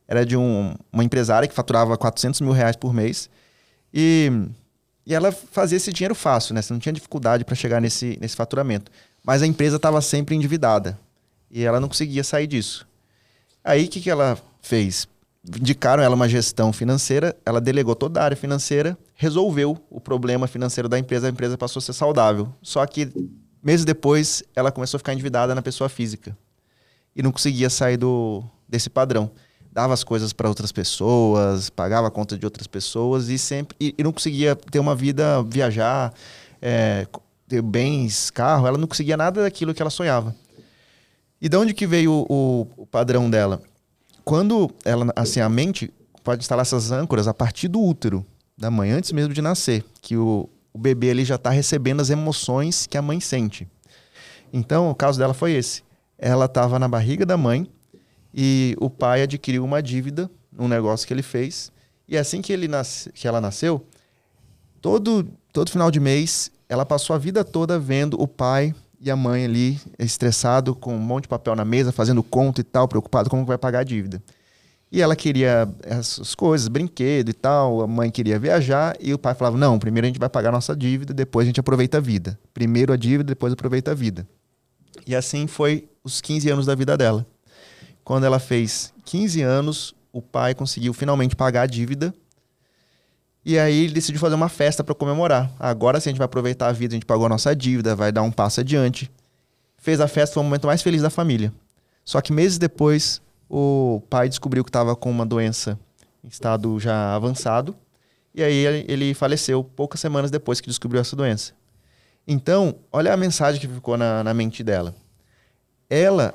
Era de um- uma empresária que faturava 400 mil reais por mês e, e ela fazia esse dinheiro fácil, né? Você não tinha dificuldade para chegar nesse, nesse faturamento. Mas a empresa estava sempre endividada e ela não conseguia sair disso. Aí o que, que ela fez? Indicaram ela uma gestão financeira, ela delegou toda a área financeira, resolveu o problema financeiro da empresa, a empresa passou a ser saudável. Só que meses depois ela começou a ficar endividada na pessoa física e não conseguia sair do, desse padrão. Dava as coisas para outras pessoas, pagava a conta de outras pessoas e sempre e, e não conseguia ter uma vida, viajar, é, ter bens, carro. Ela não conseguia nada daquilo que ela sonhava. E de onde que veio o, o- padrão dela? Quando ela, assim, a mente pode instalar essas âncoras a partir do útero da mãe, antes mesmo de nascer, que o, o bebê ele já está recebendo as emoções que a mãe sente. Então, o caso dela foi esse. Ela estava na barriga da mãe e o pai adquiriu uma dívida num negócio que ele fez. E assim que, ele nasce, que ela nasceu, todo, todo final de mês, ela passou a vida toda vendo o pai e a mãe ali estressado, com um monte de papel na mesa, fazendo conta e tal, preocupado como vai pagar a dívida. E ela queria essas coisas, brinquedo e tal, a mãe queria viajar e o pai falava: "Não, primeiro a gente vai pagar a nossa dívida, depois a gente aproveita a vida. Primeiro a dívida, depois aproveita a vida". E assim foi os 15 anos da vida dela. Quando ela fez 15 anos, o pai conseguiu finalmente pagar a dívida. E aí ele decidiu fazer uma festa para comemorar. Agora sim a gente vai aproveitar a vida, a gente pagou a nossa dívida, vai dar um passo adiante. Fez a festa, foi o momento mais feliz da família. Só que meses depois, o pai descobriu que estava com uma doença em estado já avançado. E aí ele- faleceu poucas semanas depois que descobriu essa doença. Então, olha a mensagem que ficou na, na mente dela. Ela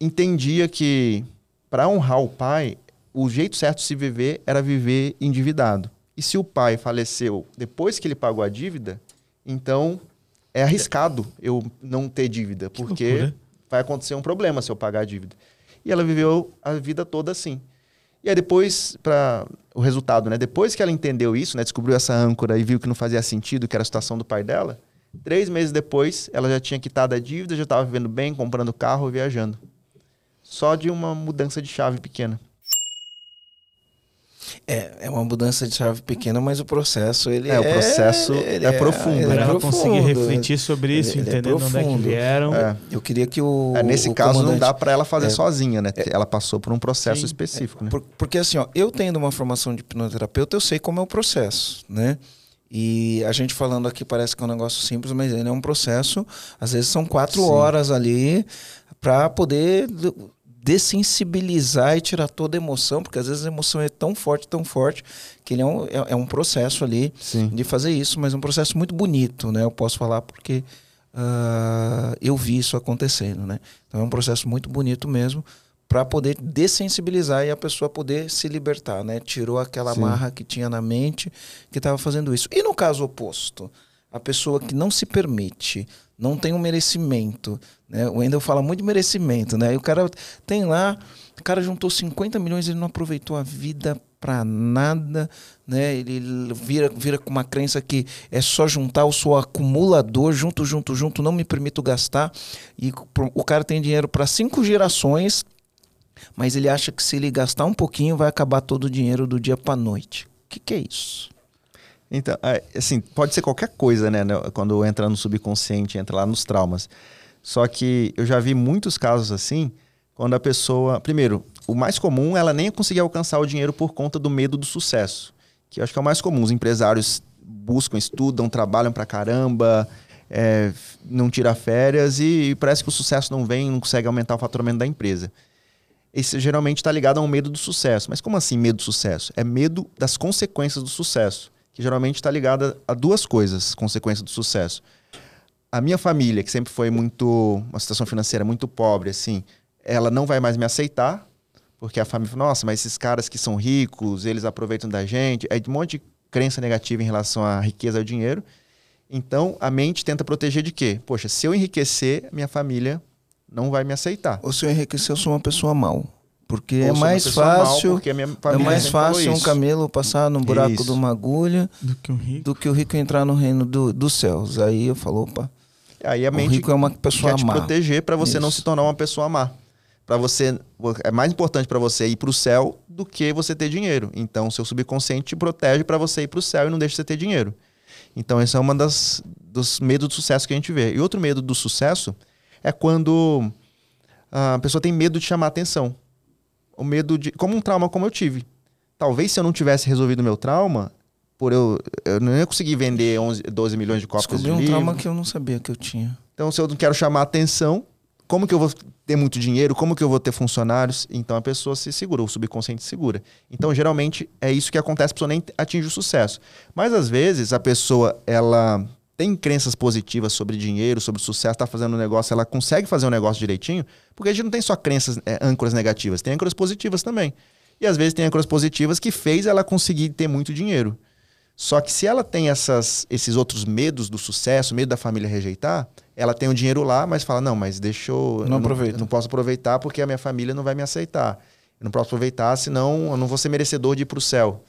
entendia que para honrar o pai, o jeito certo de se viver era viver endividado. E se o pai faleceu depois que ele pagou a dívida, então é arriscado eu não ter dívida, porque vai acontecer um problema se eu pagar a dívida. E ela viveu a vida toda assim. E aí depois, para o resultado, né? Depois que ela entendeu isso, né? Descobriu essa âncora e viu que não fazia sentido, que era a situação do pai dela, três meses depois, ela já tinha quitado a dívida, já estava vivendo bem, comprando carro viajando. Só de uma mudança de chave pequena. É, é uma mudança de chave pequena, mas o processo ele É, o processo ele é profundo, ele né? Para é ela profundo. conseguir refletir sobre isso, Ele- ele é entendendo onde é que vieram. É. Eu queria que o É, nesse o caso não dá para ela fazer é. sozinha, né? Ela passou por um processo Sim. específico, né? Por- porque assim, ó, eu tendo uma formação de hipnoterapeuta, eu sei como é o processo, né? E a gente falando aqui parece que é um negócio simples, mas ele é um processo. Às vezes são quatro Sim. horas ali para poder dessensibilizar e tirar toda a emoção, porque às vezes a emoção é tão forte, tão forte, que ele é um, é, é um processo ali Sim. de fazer isso, mas um processo muito bonito, né? Eu posso falar porque ah, eu vi isso acontecendo, né? Então é um processo muito bonito mesmo para poder dessensibilizar e a pessoa poder se libertar, né? Tirou aquela Sim. amarra que tinha na mente que estava fazendo isso. E no caso oposto, a pessoa que não se permite, não tem um merecimento, né? O Wendel fala muito de merecimento, né? E o cara tem lá, o cara juntou 50 milhões, ele não aproveitou a vida para nada, né? Ele vira, vira com uma crença que é só juntar, eu sou acumulador, junto, junto, junto, não me permito gastar. E o cara tem dinheiro para cinco gerações, mas ele acha que se ele gastar um pouquinho vai acabar todo o dinheiro do dia para noite. O que, que é isso? Então, é, assim, pode ser qualquer coisa, né? né, Quando entra no subconsciente, entra lá nos traumas. Só que eu já vi muitos casos assim, quando a pessoa. Primeiro, o mais comum ela nem conseguir alcançar o dinheiro por conta do medo do sucesso. Que eu acho que é o mais comum. Os empresários buscam, estudam, trabalham pra caramba, é, não tira férias e, parece que o sucesso não vem, não consegue aumentar o faturamento da empresa. Esse geralmente está ligado a um medo do sucesso. Mas como assim medo do sucesso? É medo das consequências do sucesso, que geralmente está ligada a duas coisas, consequências do sucesso. A minha família, que sempre foi muito uma situação financeira muito pobre, assim, ela não vai mais me aceitar, porque a família nossa, mas esses caras que são ricos, eles aproveitam da gente. Aí um monte de crença negativa em relação à riqueza e ao dinheiro. Então, a mente tenta proteger de quê? Poxa, se eu enriquecer, minha família não vai me aceitar. Ou se eu enriquecer, eu sou uma pessoa mal. Porque é mais mal, fácil. porque a minha É mais fácil um camelo passar no buraco Isso. de uma agulha Do que um rico. do que o rico entrar no reino do- dos céus. Aí eu falo, opa, Aí a o mente rico é uma pessoa quer te má. proteger para você não Isso. se tornar uma pessoa má. Para você é mais importante para você ir para o céu do que você ter dinheiro. Então, seu subconsciente te protege para você ir para o céu e não deixa você ter dinheiro. Então, esse é uma das dos medos do sucesso que a gente vê. E outro medo do sucesso é quando a pessoa tem medo de chamar atenção. O medo de como um trauma como eu tive. Talvez se eu não tivesse resolvido o meu trauma, por eu, eu não ia conseguir vender 11, 12 milhões de cópias Descobri de um livro. trauma que eu não sabia que eu tinha. Então, se eu não quero chamar atenção, como que eu vou ter muito dinheiro? Como que eu vou ter funcionários? Então, a pessoa se segura, o subconsciente se segura. Então, geralmente, é isso que acontece, a pessoa nem atinge o sucesso. Mas, às vezes, a pessoa, ela tem crenças positivas sobre dinheiro, sobre sucesso, está fazendo um negócio, ela consegue fazer um negócio direitinho, porque a gente não tem só crenças, é, âncoras negativas, tem âncoras positivas também. E, às vezes, tem âncoras positivas que fez ela conseguir ter muito dinheiro. Só que se ela tem essas, esses outros medos do sucesso, medo da família rejeitar, ela tem o dinheiro lá, mas fala: não, mas deixa eu. Não eu não posso aproveitar porque a minha família não vai me aceitar. Eu não posso aproveitar, senão eu não vou ser merecedor de ir para o céu.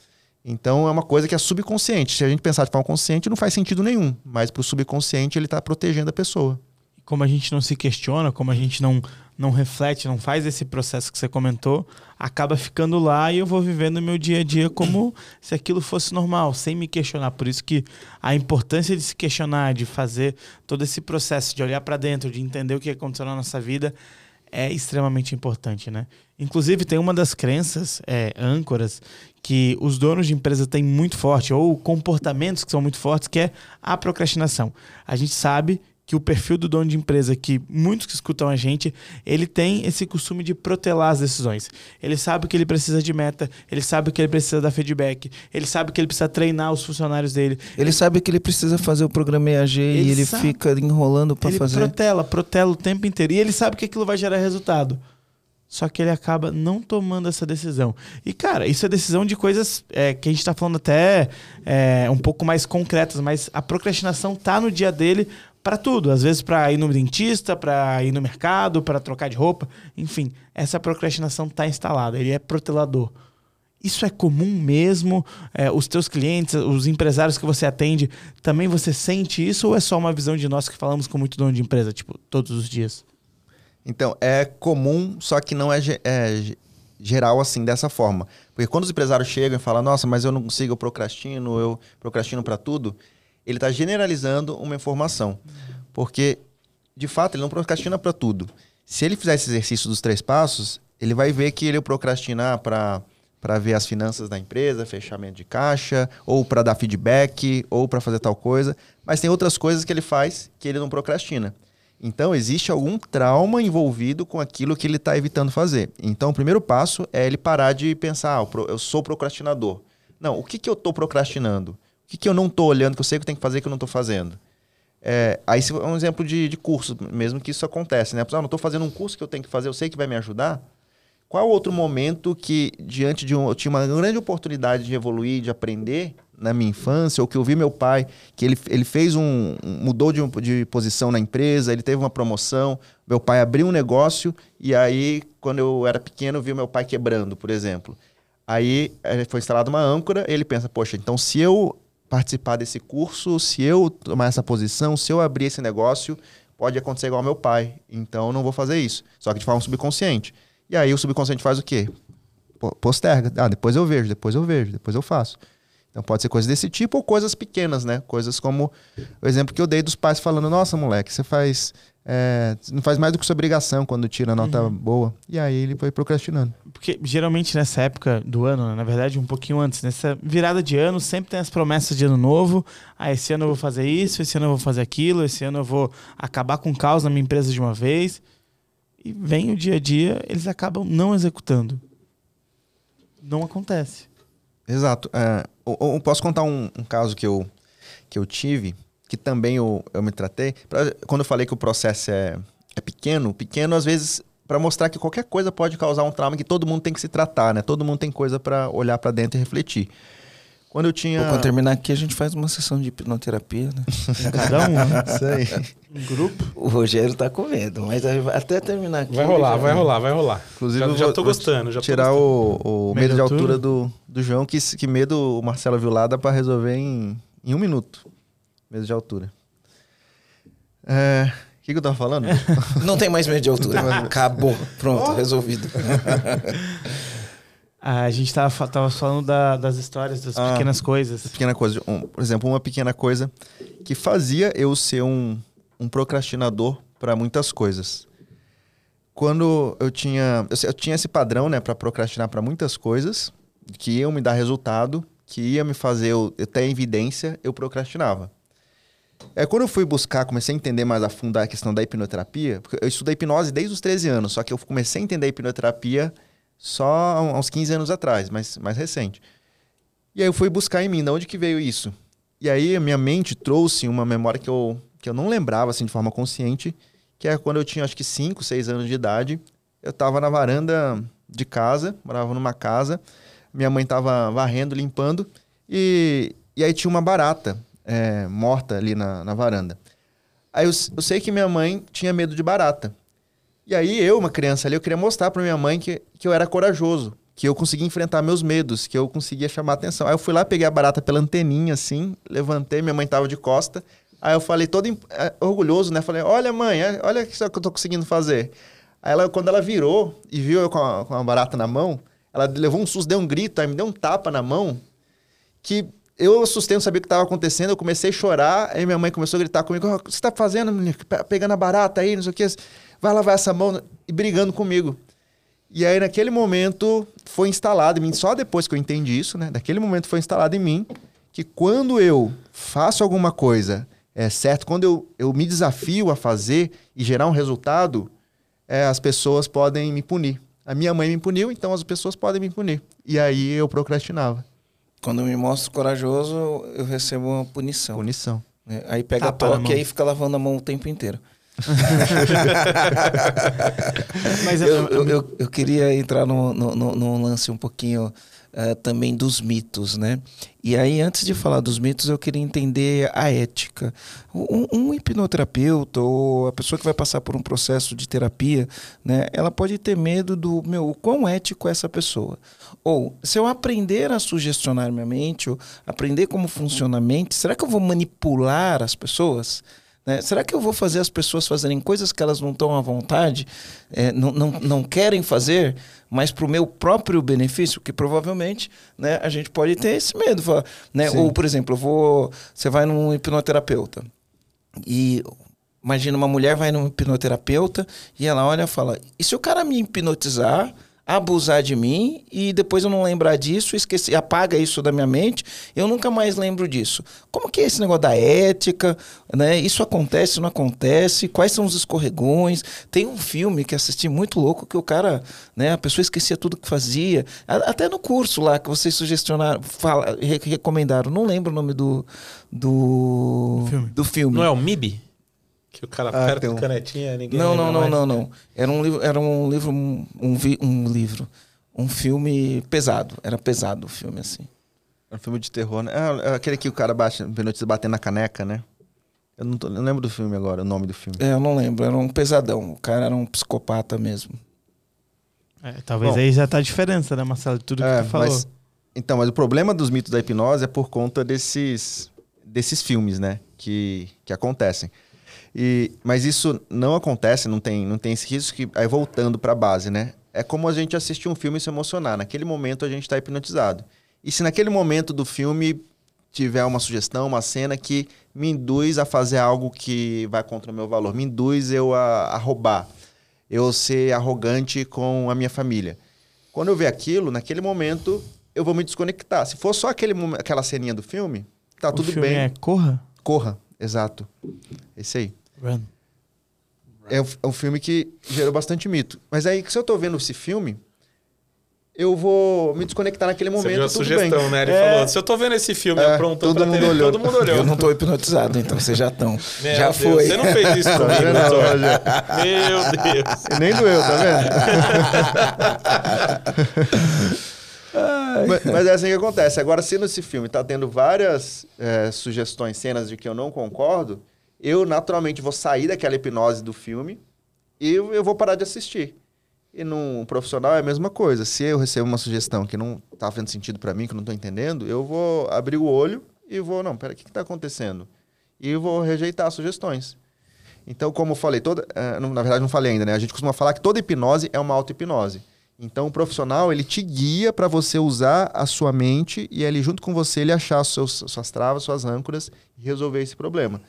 Então é uma coisa que é subconsciente. Se a gente pensar de forma consciente, não faz sentido nenhum. Mas para o subconsciente, ele está protegendo a pessoa. Como a gente não se questiona, como a gente não, não reflete, não faz esse processo que você comentou, acaba ficando lá e eu vou vivendo meu dia a dia como se aquilo fosse normal, sem me questionar. Por isso que a importância de se questionar, de fazer todo esse processo, de olhar para dentro, de entender o que aconteceu na nossa vida, é extremamente importante, né? Inclusive, tem uma das crenças, é, âncoras, que os donos de empresa têm muito forte, ou comportamentos que são muito fortes, que é a procrastinação. A gente sabe que o perfil do dono de empresa, que muitos que escutam a gente, ele tem esse costume de protelar as decisões. Ele sabe que ele precisa de meta, ele sabe que ele precisa dar feedback, ele sabe que ele precisa treinar os funcionários dele. Ele sabe que ele precisa fazer o programa EAG e Ele ele sabe. fica enrolando para ele fazer. protela, protela o tempo inteiro. E ele sabe que aquilo vai gerar resultado. Só que ele acaba não tomando essa decisão. E, cara, isso é decisão de coisas é, que a gente tá falando até é, um pouco mais concretas, mas a procrastinação tá no dia dele para tudo. Às vezes para ir no dentista, para ir no mercado, para trocar de roupa. Enfim, essa procrastinação tá instalada. Ele é protelador. Isso é comum mesmo? É, os teus clientes, os empresários que você atende, também você sente isso ou é só uma visão de nós que falamos com muito dono de empresa, tipo, todos os dias? Então, é comum, só que não é, é ge- geral assim, dessa forma. Porque quando os empresários chegam e falam, nossa, mas eu não consigo, eu procrastino, eu procrastino para tudo, ele está generalizando uma informação. Porque, de fato, ele não procrastina para tudo. Se ele fizer esse exercício dos três passos, ele vai ver que ele procrastinar para para ver as finanças da empresa, fechamento de caixa, ou para dar feedback, ou para fazer tal coisa. Mas tem outras coisas que ele faz que ele não procrastina. Então, existe algum trauma envolvido com aquilo que ele está evitando fazer. Então, o primeiro passo é ele parar de pensar, ah, eu sou procrastinador. Não, o que, que eu estou procrastinando? Que, que eu não estou olhando, que eu sei que eu tenho que fazer que eu não estou fazendo? É, aí é um exemplo de, de curso, mesmo que isso acontece, né? Ah, não estou fazendo um curso que eu tenho que fazer, eu sei que vai me ajudar. Qual outro momento que, diante de um. Eu tinha uma grande oportunidade de evoluir, de aprender na minha infância, ou que eu vi meu pai, que ele, ele fez um. mudou de, de posição na empresa, ele teve uma promoção, meu pai abriu um negócio, e aí, quando eu era pequeno, eu vi meu pai quebrando, por exemplo. Aí eh, foi instalada uma âncora, ele pensa, poxa, então se eu participar desse curso, se eu tomar essa posição, se eu abrir esse negócio, pode acontecer igual ao meu pai. Então eu não vou fazer isso. Só que de forma subconsciente. E aí o subconsciente faz o quê? Posterga. Ah, depois eu vejo, depois eu vejo, depois eu faço. Então pode ser coisas desse tipo ou coisas pequenas, né? Coisas como o exemplo que eu dei dos pais falando: Nossa, moleque, você faz. É, não faz mais do que sua obrigação quando tira nota uhum. boa. E aí ele foi procrastinando. Porque geralmente nessa época do ano, né? na verdade um pouquinho antes, nessa virada de ano, sempre tem as promessas de ano novo. Ah, esse ano eu vou fazer isso, esse ano eu vou fazer aquilo, esse ano eu vou acabar com o caos na minha empresa de uma vez. E vem o dia a dia, eles acabam não executando. Não acontece. Exato. É, eu, eu, posso contar um, um, caso que eu, que eu tive, que também eu, eu me tratei. Quando eu falei que o processo é, é pequeno, pequeno às vezes para mostrar que qualquer coisa pode causar um trauma que todo mundo tem que se tratar, né? Todo mundo tem coisa para olhar para dentro e refletir. Quando eu tinha. Quando terminar aqui, a gente faz uma sessão de hipnoterapia, né? Cada um, né? Isso aí. Um grupo. O Rogério tá com medo, mas até terminar aqui. Vai rolar, vai rolar, vai rolar. Inclusive, já, já tô gostando. Já tirar tô gostando. o, o medo, medo de altura, do, do João, que, que medo o Marcelo viu lá, dá pra resolver em, em um minuto. Medo de altura. É. O que, que eu tava falando? Não tem mais medo de altura. Acabou. Pronto, oh. resolvido. A gente tava, tava falando da, das histórias, das ah, pequenas coisas. Pequena coisa. Um, por exemplo, uma pequena coisa que fazia eu ser um, um procrastinador para muitas coisas. Quando eu tinha. Eu, eu tinha esse padrão, né, para procrastinar para muitas coisas, que iam me dar resultado, que ia me fazer eu, eu ter evidência, eu procrastinava. É, quando eu fui buscar, comecei a entender mais a fundo a questão da hipnoterapia, porque eu estudei hipnose desde os 13 anos, só que eu comecei a entender a hipnoterapia só há uns 15 anos atrás, mas mais recente. E aí eu fui buscar em mim, de onde que veio isso? E aí a minha mente trouxe uma memória que eu, que eu não lembrava assim de forma consciente, que é quando eu tinha acho que 5, 6 anos de idade, eu estava na varanda de casa, morava numa casa, minha mãe estava varrendo, limpando, e, e aí tinha uma barata é, morta ali na, na varanda. Aí eu, eu sei que minha mãe tinha medo de barata. E aí eu, uma criança ali, eu queria mostrar para minha mãe que, que eu era corajoso, que eu conseguia enfrentar meus medos, que eu conseguia chamar atenção. Aí eu fui lá, peguei a barata pela anteninha assim, levantei, minha mãe tava de costa. Aí eu falei todo é, orgulhoso, né? Falei: "Olha, mãe, é, olha o que eu tô conseguindo fazer". Aí ela, quando ela virou e viu eu com a, com a barata na mão, ela levou um susto, deu um grito, aí me deu um tapa na mão, que eu assustei, não sabia o que estava acontecendo, eu comecei a chorar, aí minha mãe começou a gritar comigo, o que você está fazendo, menino? Pegando a barata aí, não sei o que vai lavar essa mão e brigando comigo. E aí, naquele momento, foi instalado em mim, só depois que eu entendi isso, né? Naquele momento foi instalado em mim que quando eu faço alguma coisa, é certo, quando eu, eu me desafio a fazer e gerar um resultado, é, as pessoas podem me punir. A minha mãe me puniu, então as pessoas podem me punir. E aí eu procrastinava. Quando eu me mostro corajoso, eu recebo uma punição. Punição. É, aí pega Tapa a toque e aí fica lavando a mão o tempo inteiro. Mas eu, eu, eu, eu, queria entrar num no, no, no, lance um pouquinho uh, também dos mitos, né? E aí, antes de falar dos mitos, eu queria entender a ética. Um, um, hipnoterapeuta ou a pessoa que vai passar por um processo de terapia, né? Ela pode ter medo do meu, o quão ético é essa pessoa. Ou, se eu aprender a sugestionar minha mente, ou aprender como funciona a mente, será que eu vou manipular as pessoas? Né? Será que eu vou fazer as pessoas fazerem coisas que elas não estão à vontade, é, não, não, não querem fazer, mas para o meu próprio benefício? Que provavelmente né, a gente pode ter esse medo. Né? Ou, por exemplo, eu vou, você vai num hipnoterapeuta e imagina uma mulher vai num hipnoterapeuta e ela olha e fala: e se o cara me hipnotizar? Abusar de mim e depois eu não lembrar disso, esquecer, apaga isso da minha mente, eu nunca mais lembro disso. Como que é esse negócio da ética, né? Isso acontece, não acontece? Quais são os escorregões? Tem um filme que assisti muito louco que o cara, né, a pessoa esquecia tudo que fazia. Até no curso lá que vocês sugestionaram, fala, recomendaram, não lembro o nome do do filme. Do filme. Não é o MIB? Que o cara ah, aperta um... a canetinha ninguém Não, não, não, não, não. Era um livro, era um livro, um, um, um livro. Um filme pesado. Era pesado o filme, assim. Era um filme de terror, né? É, aquele que o cara bate, penalista batendo na caneca, né? Eu não, tô, eu lembro do filme agora, o nome do filme. É, eu não lembro. Era um pesadão. O cara era um psicopata mesmo. É, talvez Bom, aí já tá a diferença, né, Marcelo? De tudo é, que tu falou. Mas, então, mas o problema dos mitos da hipnose é por conta desses, desses filmes, né? Que, que acontecem. E, mas isso não acontece, não tem, não tem esse risco. Que, aí voltando para a base, né? É como a gente assistir um filme e se emocionar. Naquele momento a gente está hipnotizado. E se naquele momento do filme tiver uma sugestão, uma cena que me induz a fazer algo que vai contra o meu valor, me induz eu a, a roubar, eu ser arrogante com a minha família. Quando eu ver aquilo, naquele momento eu vou me desconectar. Se for só aquele, aquela ceninha do filme, tá o tudo filme bem. É Corra? Corra, exato. Esse aí. Run. É um, é um filme que gerou bastante mito. Mas aí, se eu tô vendo esse filme, eu vou me desconectar naquele momento. Você viu a sugestão, bem. né? Ele é... falou: se eu tô vendo esse filme é, aprontando todo mundo olhou. todo mundo olhou. Eu não tô hipnotizado, então vocês já estão. Já Deus, foi. Você não fez isso tá comigo, Meu Deus. Nem doeu, tá vendo? mas, mas, é assim que acontece. Agora, se nesse filme tá tendo várias é, sugestões, cenas de que eu não concordo, eu naturalmente vou sair daquela hipnose do filme e eu vou parar de assistir. E num profissional é a mesma coisa. Se eu recebo uma sugestão que não está fazendo sentido para mim, que eu não estou entendendo, eu vou abrir o olho e vou, não, pera, o que está acontecendo? E vou rejeitar as sugestões. Então, como eu falei, toda, uh, na verdade não falei ainda, né? A gente costuma falar que toda hipnose é uma auto-hipnose. Então, o profissional, ele te guia para você usar a sua mente e ali junto com você ele achar seus, suas travas, suas âncoras e resolver esse problema.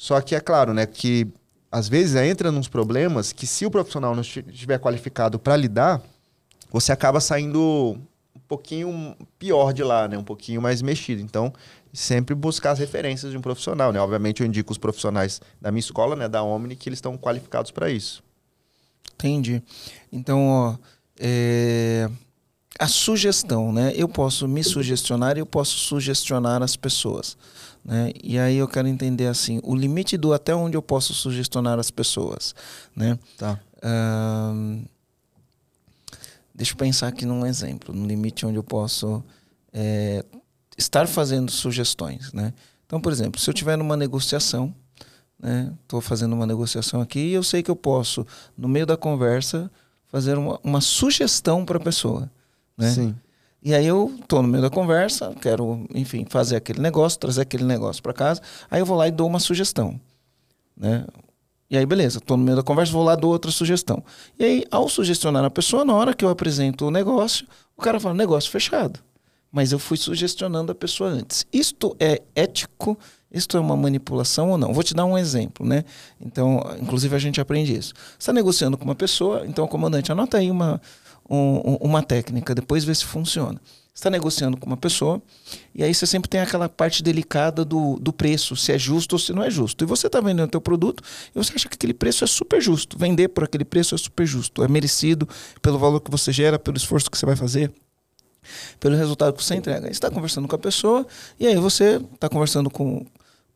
Só que é claro, né, que às vezes entra nos problemas que se o profissional não estiver qualificado para lidar, você acaba saindo um pouquinho pior de lá, né, um pouquinho mais mexido. Então, sempre buscar as referências de um profissional, né? Obviamente eu indico os profissionais da minha escola, né, da Omni, que eles estão qualificados para isso. Entendi. Então, ó, é... a sugestão, né? Eu posso me sugestionar e eu posso sugestionar as pessoas. Né? E aí eu quero entender assim, o limite do até onde eu posso sugestionar as pessoas. Né? Tá. Uh, deixa eu pensar aqui num exemplo, no limite onde eu posso é, estar fazendo sugestões. Né? Então, por exemplo, se eu estiver numa negociação, estou né? fazendo uma negociação aqui e eu sei que eu posso, no meio da conversa, fazer uma, uma sugestão para a pessoa. Né? Sim. E aí eu tô no meio da conversa, quero, enfim, fazer aquele negócio, trazer aquele negócio para casa. Aí eu vou lá e dou uma sugestão, né? E aí, beleza, tô no meio da conversa, vou lá dou outra sugestão. E aí, ao sugestionar a pessoa, na hora que eu apresento o negócio, o cara fala, negócio fechado. Mas eu fui sugestionando a pessoa antes. Isto é ético? Isto é uma manipulação ou não? Vou te dar um exemplo, né? Então, inclusive a gente aprende isso. Você está negociando com uma pessoa, então, comandante, anota aí uma, um, uma técnica, depois vê se funciona. Está negociando com uma pessoa e aí você sempre tem aquela parte delicada do, do preço, se é justo ou se não é justo. E você está vendendo o teu produto e você acha que aquele preço é super justo. Vender por aquele preço é super justo, é merecido pelo valor que você gera, pelo esforço que você vai fazer pelo resultado que você entrega. Você está conversando com a pessoa e aí você está conversando com,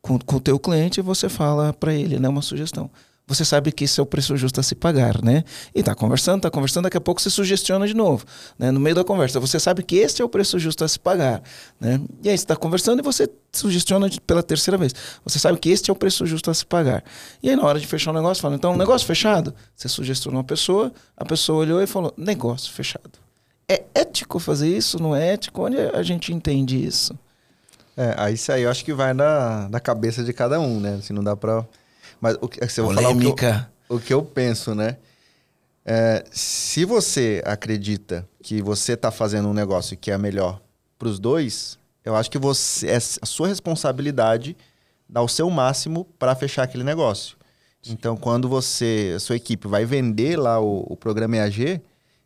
com, com o teu cliente e você fala para ele né, uma sugestão você sabe que isso é o preço justo a se pagar, né? E está conversando, está conversando, daqui a pouco você sugestiona de novo, né? No meio da conversa, você sabe que este é o preço justo a se pagar, né? E aí você está conversando e você sugestiona pela terceira vez. Você sabe que este é o preço justo a se pagar. E aí na hora de fechar o negócio, fala, então, negócio fechado? Você sugestionou uma pessoa, a pessoa olhou e falou, negócio fechado. É ético fazer isso? Não é ético? Onde a gente entende isso? É, aí isso aí eu acho que vai na, na cabeça de cada um, né? Se assim, não dá para Mas o que, se eu vou falar o que eu, o que eu penso, né? É, se você acredita que você está fazendo um negócio que é melhor para os dois, eu acho que você é a sua responsabilidade dar o seu máximo para fechar aquele negócio. Então, quando você, a sua equipe vai vender lá o, o programa EAG,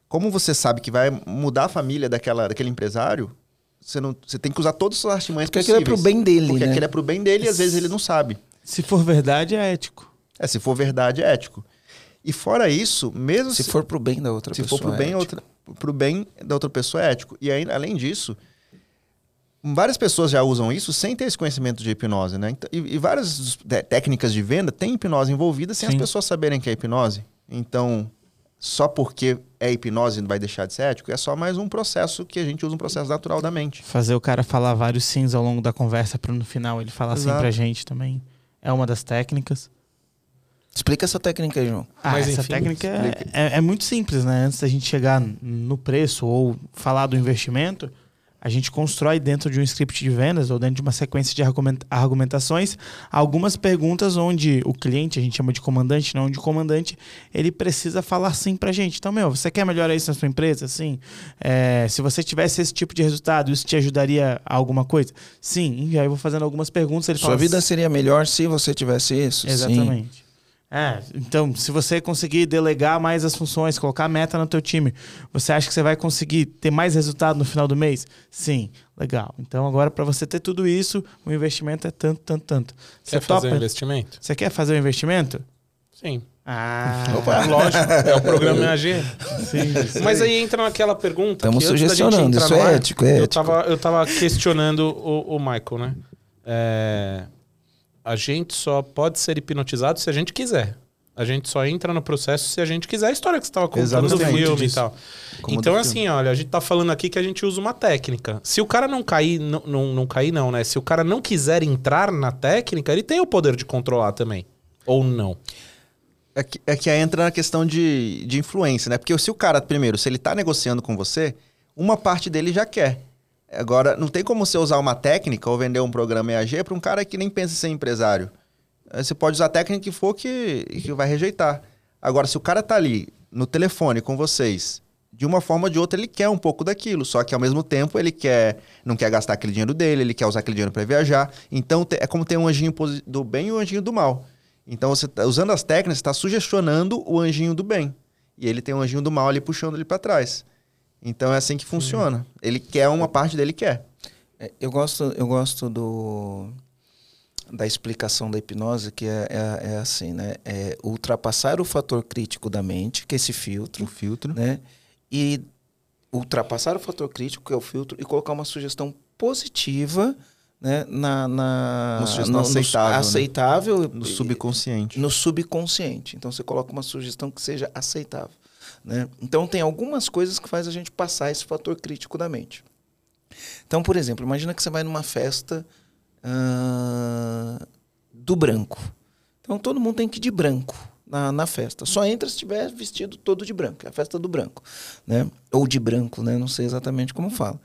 como você sabe que vai mudar a família daquela, daquele empresário, você, não, você tem que usar todos os seus artimanhos Porque aquilo é pro possíveis. bem dele, Porque né? aquilo é pro bem dele e às vezes ele não sabe. Se for verdade, é ético. É, se for verdade, é ético. E fora isso, mesmo Se for pro bem da outra se pessoa. for pro bem, é outra, pro bem da outra pessoa é ético. E aí, além disso, várias pessoas já usam isso sem ter esse conhecimento de hipnose, né? Então, E, e várias técnicas de venda têm hipnose envolvida sem Sim. as pessoas saberem que é hipnose. Então, só porque é hipnose não vai deixar de ser ético, é só mais um processo que a gente usa um processo natural da mente. Fazer o cara falar vários sims ao longo da conversa para no final ele falar assim Exato. pra gente também. É uma das técnicas. Explica essa técnica aí, João. Ah, Mas, essa enfim, técnica é, é- é muito simples, né? Antes da gente chegar no preço ou falar do investimento, a gente constrói dentro de um script de vendas ou dentro de uma sequência de argument- argumentações algumas perguntas onde o cliente, a gente chama de comandante, não de comandante, ele precisa falar sim pra gente. Então, meu, você quer melhorar isso na sua empresa? Sim. É, se você tivesse esse tipo de resultado, isso te ajudaria a alguma coisa? Sim. E aí eu vou fazendo algumas perguntas. Ele Sua fala, vida seria melhor se você tivesse isso? Sim. É, então, se você conseguir delegar mais as funções, colocar meta no teu time, você acha que você vai conseguir ter mais resultado no final do mês? Sim, legal. Então, agora, para você ter tudo isso, o investimento é tanto, tanto, tanto. Você Quer fazer topa? um investimento? Você quer fazer um investimento? Sim. Ah, Lógico, é o programa EAG. sim. Mas aí entra naquela pergunta. Estamos sugestionando, entrar isso no é ar, ético, é eu ético. Tava, eu tava questionando o, o Michael, né? É, a gente só pode ser hipnotizado se a gente quiser. A gente só entra no processo se a gente quiser. A história que você estava contando do Exatamente filme e disso. tal. Como então, do assim, olha, a gente tá falando aqui que a gente usa uma técnica. Se o cara não cair, não, não, não cair, não, né? Se o cara não quiser entrar na técnica, ele tem o poder de controlar também. Ou não. É que, é que aí entra na questão de, de influência, né? Porque se o cara, primeiro, se ele tá negociando com você, uma parte dele já quer. Agora, não tem como você usar uma técnica ou vender um programa EAG para um cara que nem pensa em ser empresário. Aí Você pode usar a técnica que for que, que vai rejeitar. Agora, se o cara tá ali no telefone com vocês, de uma forma ou de outra, ele quer um pouco daquilo. Só que ao mesmo tempo ele quer, não quer gastar aquele dinheiro dele, ele quer usar aquele dinheiro para viajar. Então é como ter um anjinho do bem e um anjinho do mal. Então você tá, usando as técnicas, está sugestionando o anjinho do bem. E ele tem um anjinho do mal ali puxando ele para trás. Então é assim que funciona. Ele quer uma parte dele quer. É, Eu gosto, eu gosto do da explicação da hipnose que é, é, é assim, né? É ultrapassar o fator crítico da mente, que é esse filtro, O filtro. né? E ultrapassar o fator crítico, que é o filtro, e colocar uma sugestão positiva, né? Na, na Uma sugestão no- no- aceitável, né? aceitável No subconsciente. no subconsciente. Então você coloca uma sugestão que seja aceitável. Né? Então tem algumas coisas que faz a gente passar esse fator crítico da mente. Então, por exemplo, imagina que você vai numa festa ah, do branco. Então todo mundo tem que ir de branco na, na festa. Só entra se estiver vestido todo de branco. É a festa do branco. Né? Ou de branco, né? não sei exatamente como fala.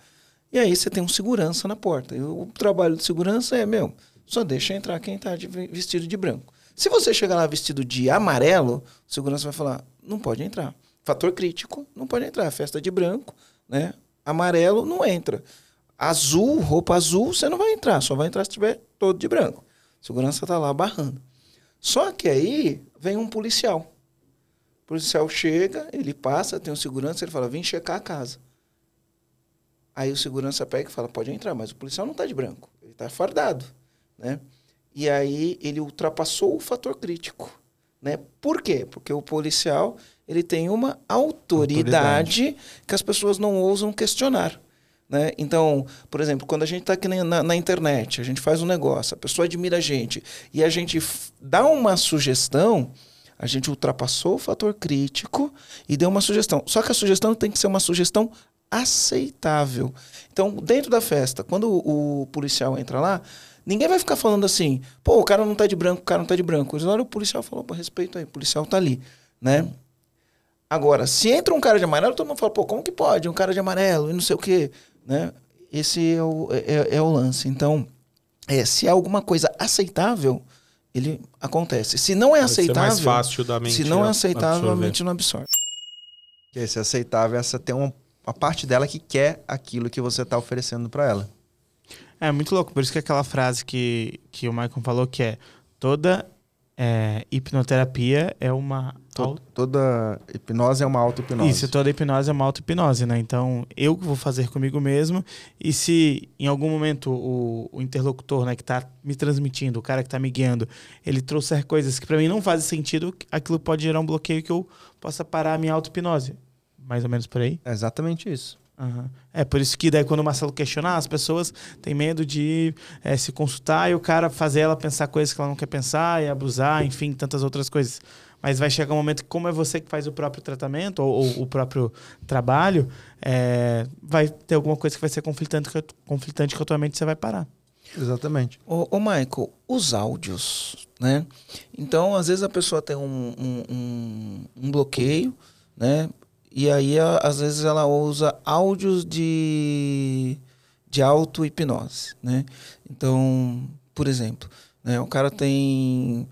E aí você tem um segurança na porta. E o trabalho de segurança é, meu, só deixa entrar quem está vestido de branco. Se você chegar lá vestido de amarelo, o segurança vai falar, não pode entrar. Fator crítico, não pode entrar. Festa de branco, né? Amarelo, não entra. Azul, roupa azul, você não vai entrar. Só vai entrar se estiver todo de branco. segurança está lá barrando. Só que aí vem um policial. O policial chega, ele passa, tem um segurança, ele fala, vem checar a casa. Aí o segurança pega e fala, pode entrar, mas o policial não está de branco, ele está fardado, né? E aí ele ultrapassou o fator crítico, né? Por quê? Porque o policial, ele tem uma autoridade, que as pessoas não ousam questionar. Né? Então, por exemplo, quando a gente está aqui na, na, internet, a gente faz um negócio, a pessoa admira a gente e a gente dá uma sugestão, a gente ultrapassou o fator crítico e deu uma sugestão. Só que a sugestão tem que ser uma sugestão aceitável. Então, dentro da festa, quando o, o policial entra lá, ninguém vai ficar falando assim, pô, o cara não tá de branco, o cara não tá de branco. Eles olham o policial e falam, pô, respeito aí, o policial tá ali, né? Agora, se entra um cara de amarelo, todo mundo fala, pô, como que pode? Um cara de amarelo e não sei o quê, né? Esse é o, é, é o lance. Então, é, se é alguma coisa aceitável, ele acontece. Se não é Vai ser aceitável, mais fácil da mente se não é aceitável, a absorver. mente não absorve. Que esse aceitável é essa tem uma, uma parte dela que quer aquilo que você está oferecendo para ela. É muito louco, por isso que aquela frase que, que o Michael falou que é toda é, hipnoterapia é uma To- toda hipnose é uma auto-hipnose. Isso, toda hipnose é uma auto-hipnose, né? Então, eu que vou fazer comigo mesmo. E se em algum momento o, o interlocutor, né, que tá me transmitindo, o cara que tá me guiando, ele trouxer coisas que para mim não fazem sentido, aquilo pode gerar um bloqueio que eu possa parar a minha auto-hipnose. Mais ou menos por aí. É exatamente isso. Aham. É por isso que daí quando o Marcelo questionar, as pessoas têm medo de eh, se consultar e o cara fazer ela pensar coisas que ela não quer pensar e abusar, enfim, tantas outras coisas. Mas vai chegar um momento que, como é você que faz o próprio tratamento ou, ou o próprio trabalho, eh, vai ter alguma coisa que vai ser conflitante, conflitante com a tua mente você vai parar. Exatamente. Ô, ô Michael, os áudios, né? Então, às vezes a pessoa tem um, um, um- um bloqueio, né? E aí, a- às vezes, ela usa áudios de, de auto-hipnose, né? Então, por exemplo, né? o cara tem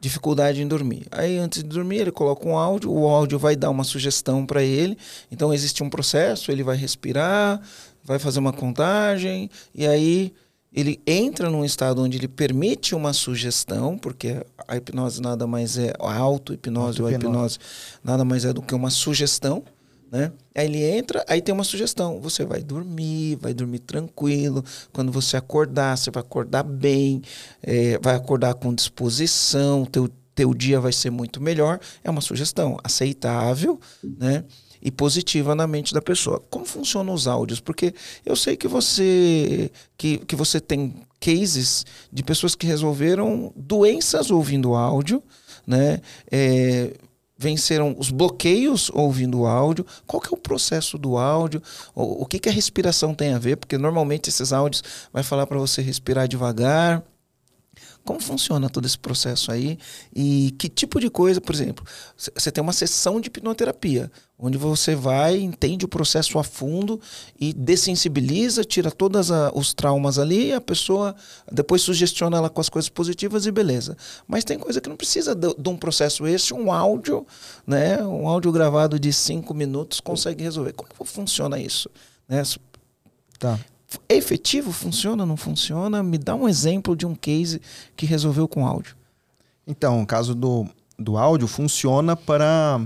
dificuldade em dormir. Aí, antes de dormir, ele coloca um áudio, o áudio vai dar uma sugestão para ele. Então, existe um processo, ele vai respirar, vai fazer uma contagem, e aí ele entra num estado onde ele permite uma sugestão, porque a hipnose nada mais é, a auto-hipnose ou a hipnose nada mais é do que uma sugestão, né? Aí ele entra, aí tem uma sugestão. Você vai dormir, vai dormir tranquilo. Quando você acordar, você vai acordar bem, eh, vai acordar com disposição, teu, teu dia vai ser muito melhor. É uma sugestão aceitável, né? E positiva na mente da pessoa. Como funcionam os áudios? Porque eu sei que você que, que você tem cases de pessoas que resolveram doenças ouvindo áudio, né? É, venceram os bloqueios ouvindo áudio. Qual que é o processo do áudio? O, o que, que a respiração tem a ver? Porque normalmente esses áudios vai falar para você respirar devagar. Como funciona todo esse processo aí? E que tipo de coisa, por exemplo, você tem uma sessão de hipnoterapia, onde você vai, entende o processo a fundo e dessensibiliza, tira todos os traumas ali, a pessoa depois sugestiona ela com as coisas positivas e beleza. Mas tem coisa que não precisa de, de um processo esse, um áudio, né? Um áudio gravado de cinco minutos consegue resolver. Como funciona isso? Né? Tá. Efetivo? Funciona? Não funciona? Me dá um exemplo de um case que resolveu com áudio. Então, o caso do, do áudio funciona para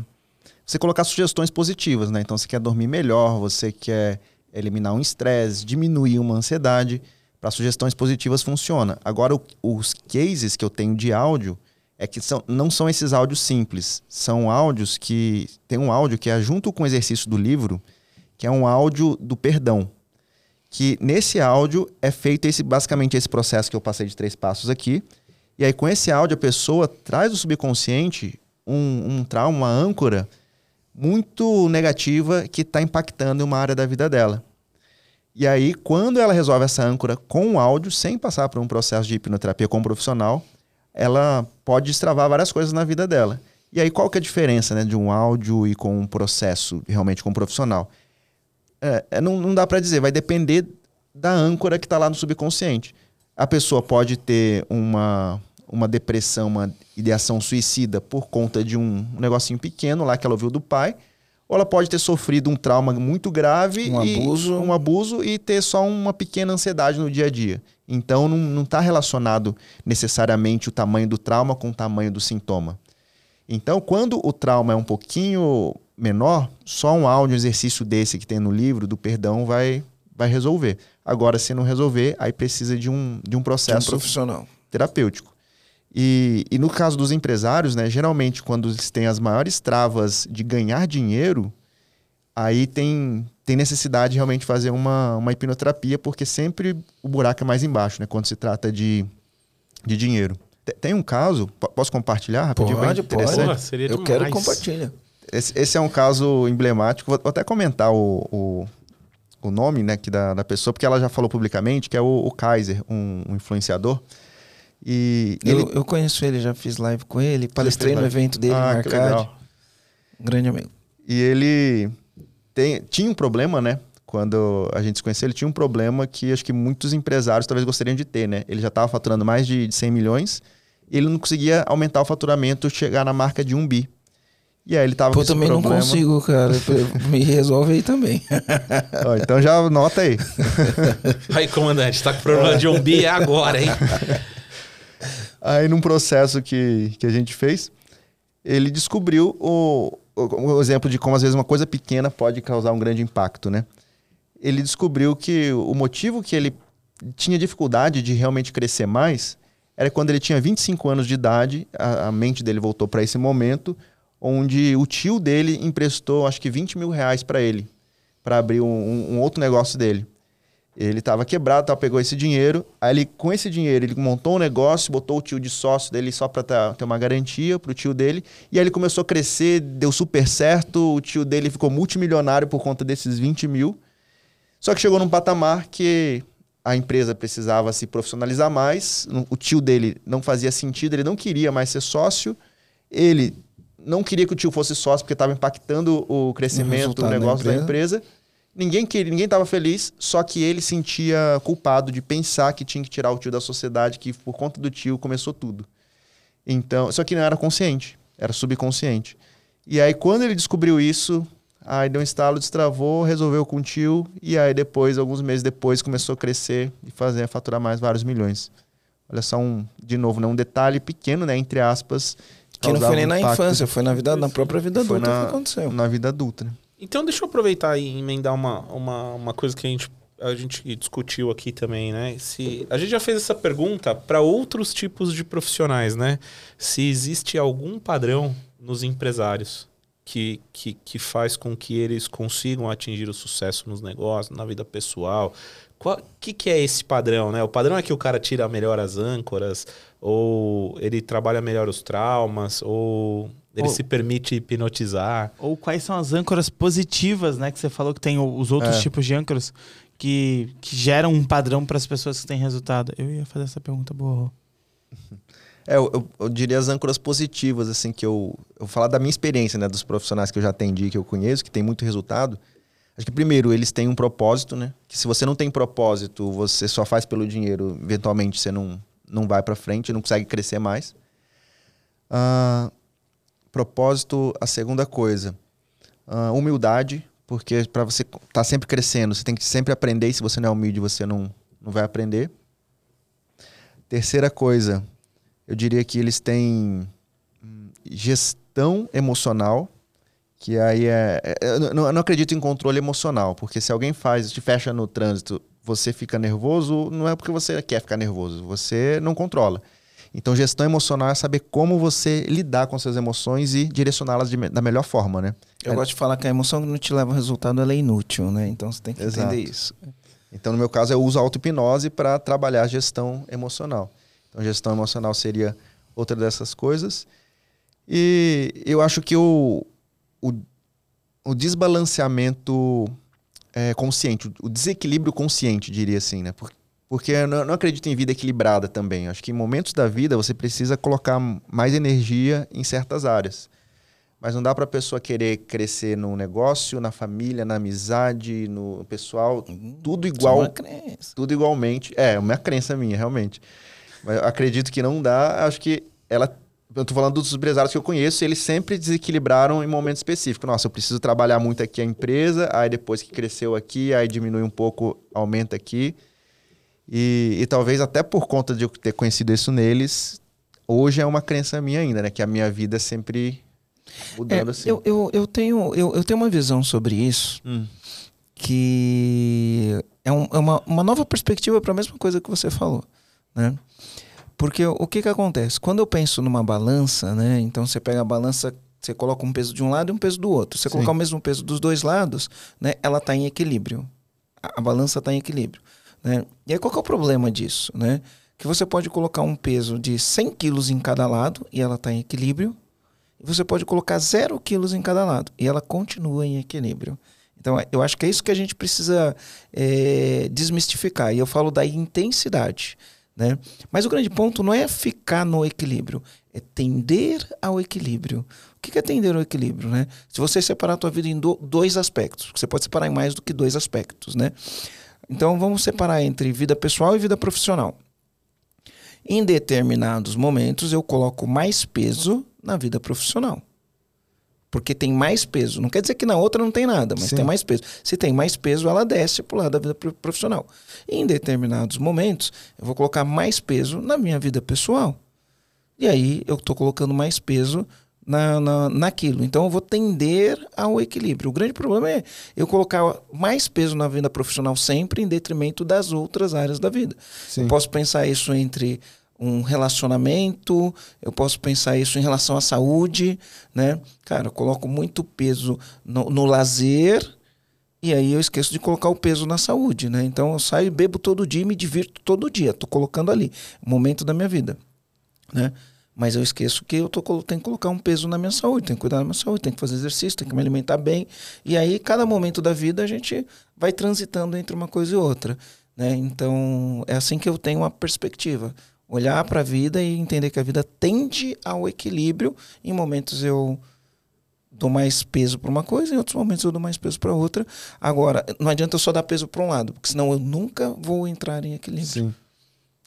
você colocar sugestões positivas, né? Então, você quer dormir melhor, você quer eliminar um estresse, diminuir uma ansiedade. Para sugestões positivas funciona. Agora, o- os cases que eu tenho de áudio é que são, não são esses áudios simples. São áudios que. Tem um áudio que é junto com o exercício do livro, que é um áudio do perdão. Que nesse áudio é feito esse, basicamente esse processo que eu passei de três passos aqui. E aí, com esse áudio, a pessoa traz do subconsciente um, um trauma, uma âncora muito negativa que está impactando em uma área da vida dela. E aí, quando ela resolve essa âncora com o áudio, sem passar por um processo de hipnoterapia com um profissional, ela pode destravar várias coisas na vida dela. E aí, qual que é a diferença né, de um áudio e com um processo realmente com um profissional? É, é, não, não dá para dizer, vai depender da âncora que está lá no subconsciente. A pessoa pode ter uma, uma depressão, uma ideação suicida por conta de um negocinho pequeno lá que ela ouviu do pai, ou ela pode ter sofrido um trauma muito grave, Um e, abuso. um abuso e ter só uma pequena ansiedade no dia a dia. Então não está relacionado necessariamente o tamanho do trauma com o tamanho do sintoma. Então, quando o trauma é um pouquinho menor, só um áudio, um exercício desse que tem no livro do perdão vai, vai resolver. Agora, se não resolver, aí precisa de um, de um De um processo profissional. terapêutico. E, e no caso dos empresários, né, geralmente quando eles têm as maiores travas de ganhar dinheiro, aí tem, tem necessidade de realmente fazer uma, uma hipnoterapia, porque sempre o buraco é mais embaixo, né, quando se trata de, de dinheiro. Te- Tem um caso, po- posso compartilhar rapidinho? Pode, interessante? Porra, seria Eu quero compartilhar. Esse, esse é um caso emblemático. Vou, até comentar o, o, o nome né, que da, da pessoa, porque ela já falou publicamente, que é o, o Kaiser, um, um influenciador. E Eu, ele, eu conheço ele, já fiz live com ele, palestrei no evento dele Ah, no Arcade. Um grande amigo. E ele tem, tinha um problema, né? Quando a gente se conheceu, ele tinha um problema que acho que muitos empresários talvez gostariam de ter, né? Ele já estava faturando mais de de 100 milhões ele não conseguia aumentar o faturamento, chegar na marca de um bi. E aí ele tava Pô, com esse também não problema. consigo, cara. Me resolve aí também. Ó, então já anota aí. Aí, comandante, tá com problema de um bi é agora, hein? Aí, num processo que, que a gente fez, ele descobriu o, o, o exemplo de como, às vezes, uma coisa pequena pode causar um grande impacto, né? Ele descobriu que o motivo que ele tinha dificuldade de realmente crescer mais era quando ele tinha 25 anos de idade, a, a mente dele voltou para esse momento, onde o tio dele emprestou, acho que 20 mil reais para ele, para abrir um, um- outro negócio dele. Ele estava quebrado, tal, pegou esse dinheiro. Aí ele, com esse dinheiro, ele montou um negócio, botou o tio de sócio dele só para ter uma garantia pro tio dele. E aí ele começou a crescer, deu super certo. O tio dele ficou multimilionário por conta desses 20 mil. Só que chegou num patamar que a empresa precisava se profissionalizar mais. O tio dele não fazia sentido, ele não queria mais ser sócio. Ele não queria que o tio fosse sócio porque estava impactando o crescimento, resultado o da negócio da empresa. empresa. Ninguém queria, ninguém estava feliz, só que ele sentia culpado de pensar que tinha que tirar o tio da sociedade, que por conta do tio começou tudo. Então, só que não era consciente, era subconsciente. E aí quando ele descobriu isso, aí deu um estalo, destravou, resolveu com o tio e aí depois, alguns meses depois, começou a crescer e fazer faturar mais vários milhões. Olha só um, de novo, né, um detalhe pequeno, né, entre aspas, Que não foi nem na impacto infância, foi na vida, na própria vida Foi adulta na- que aconteceu. na vida adulta, né? Então deixa eu aproveitar e emendar uma, uma, uma coisa que a gente, a gente discutiu aqui também, né? Se, a gente já fez essa pergunta para outros tipos de profissionais, né? Se existe algum padrão nos empresários que, que, que faz com que eles consigam atingir o sucesso nos negócios, na vida pessoal. O que, que é esse padrão, né? O padrão é que o cara tira melhor as âncoras, ou ele trabalha melhor os traumas, ou ele Ou- se permite hipnotizar. Ou quais são as âncoras positivas, né? Que você falou que tem os outros É. tipos de âncoras que, que geram um padrão para as pessoas que têm resultado. Eu ia fazer essa pergunta boa. É, eu, eu- eu diria as âncoras positivas, assim, que eu, eu vou falar da minha experiência, né, dos profissionais que eu já atendi, que eu conheço, que tem muito resultado. Acho que primeiro, eles têm um propósito, né? Que se você não tem propósito, você só faz pelo dinheiro, eventualmente você não, não vai pra frente, não consegue crescer mais. Ah, propósito, a segunda coisa. Ah, humildade, porque para você estar tá sempre crescendo, você tem que sempre aprender, e se você não é humilde, você não, não vai aprender. Terceira coisa, eu diria que eles têm hum, gestão emocional, que aí é. é- eu, não, eu não acredito em controle emocional, porque se alguém faz, te fecha no trânsito, você fica nervoso, não é porque você quer ficar nervoso, você não controla. Então, gestão emocional é saber como você lidar com suas emoções e direcioná-las da melhor forma, né? Eu É. gosto de falar que a emoção que não te leva ao resultado ela é inútil, né? Então você tem que Exato. entender isso. Então, no meu caso, eu uso a auto-hipnose para trabalhar a gestão emocional. Então, gestão emocional seria outra dessas coisas. E eu acho que o, o, o desbalanceamento é, consciente, o desequilíbrio consciente, diria assim, né? Por- Porque eu não, acredito em vida equilibrada também. Eu acho que em momentos da vida você precisa colocar mais energia em certas áreas. Mas não dá para a pessoa querer crescer no negócio, na família, na amizade, no pessoal, tudo Isso é igual uma crença. tudo igualmente. É, uma crença minha, realmente. Mas acredito que não dá. Acho que ela. Eu tô falando dos empresários que eu conheço, eles sempre desequilibraram em momentos específicos. Nossa, eu preciso trabalhar muito aqui a empresa, aí depois que cresceu aqui, aí diminui um pouco, aumenta aqui. E, e talvez até por conta de eu ter conhecido isso neles, hoje é uma crença minha ainda, né? Que a minha vida é sempre mudando É, assim. eu, eu, eu, tenho, eu, eu tenho uma visão sobre isso Hum. que é, um- é uma, uma nova perspectiva para a mesma coisa que você falou, né? Porque o que que acontece? Quando eu penso numa balança, né? Então você pega a balança, você coloca um peso de um lado e um peso do outro. Você Sim. colocar o mesmo peso dos dois lados, né? Ela está em equilíbrio. A, a balança está em equilíbrio, né? E aí qual que é o problema disso, né? Que você pode colocar um peso de 100 quilos em cada lado e ela está em equilíbrio. E você pode colocar 0 quilos em cada lado e ela continua em equilíbrio. Então, eu acho que é isso que a gente precisa é, desmistificar. E eu falo da intensidade. Né? Mas o grande ponto não é ficar no equilíbrio, é tender ao equilíbrio. O que é tender ao equilíbrio? Né? Se você separar a tua vida em do- dois aspectos, você pode separar em mais do que dois aspectos. Né? Então, vamos separar entre vida pessoal e vida profissional. Em determinados momentos, eu coloco mais peso na vida profissional. Porque tem mais peso. Não quer dizer que na outra não tem nada, mas Sim. tem mais peso. Se tem mais peso, ela desce pro lado da vida pro- profissional. Em determinados momentos, eu vou colocar mais peso na minha vida pessoal. E aí eu estou colocando mais peso na, na, naquilo. Então eu vou tender ao equilíbrio. O grande problema é eu colocar mais peso na vida profissional sempre em detrimento das outras áreas da vida. Sim. Eu posso pensar isso entre um relacionamento, eu posso pensar isso em relação à saúde, né? Cara, eu coloco muito peso no, no lazer e aí eu esqueço de colocar o peso na saúde, né? Então eu saio e bebo todo dia e me divirto todo dia. Tô colocando ali, momento da minha vida, né? Mas eu esqueço que eu tô, tenho que colocar um peso na minha saúde, tenho que cuidar da minha saúde, tenho que fazer exercício, tenho que me alimentar bem. E aí, cada momento da vida, a gente vai transitando entre uma coisa e outra. Né? Então, é assim que eu tenho uma perspectiva. Olhar para a vida e entender que a vida tende ao equilíbrio. Em momentos eu dou mais peso para uma coisa, em outros momentos eu dou mais peso para outra. Agora, não adianta eu só dar peso para um lado, porque senão eu nunca vou entrar em equilíbrio. Sim.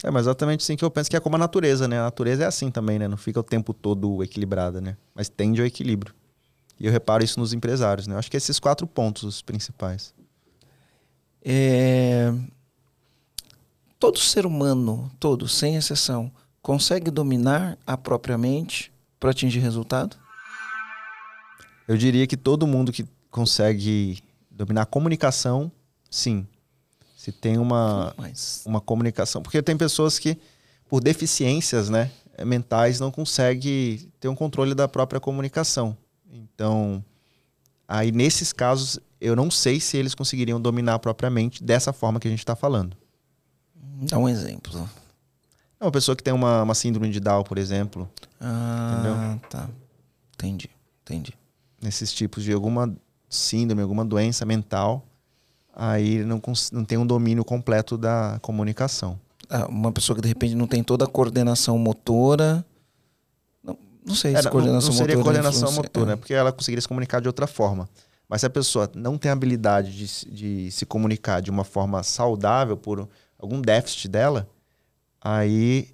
É, mas exatamente assim que eu penso que é como a natureza, né? A natureza é assim também, né? Não fica o tempo todo equilibrada, né? Mas tende ao equilíbrio. E eu reparo isso nos empresários, né? Eu acho que esses quatro pontos os principais. É... Todo ser humano, todo, sem exceção, consegue dominar a própria mente para atingir resultado? Eu diria que todo mundo que consegue dominar a comunicação, sim. Se tem uma, Mas uma comunicação. Porque tem pessoas que, por deficiências né, mentais, não conseguem ter um controle da própria comunicação. Então, aí nesses casos, eu não sei se eles conseguiriam dominar propriamente dessa forma que a gente está falando. Dá um exemplo. É uma pessoa que tem uma, uma síndrome de Down, por exemplo, Ah, tá. Entendi, entendi. nesses tipos de alguma síndrome, alguma doença mental, aí ele não, não tem um domínio completo da comunicação. Ah, uma pessoa que de repente não tem toda a coordenação motora. Não, não sei É, se não, coordenação não seria motora coordenação motora, é. né? Porque ela conseguiria se comunicar de outra forma. Mas se a pessoa não tem habilidade de, de se comunicar de uma forma saudável por algum déficit dela, aí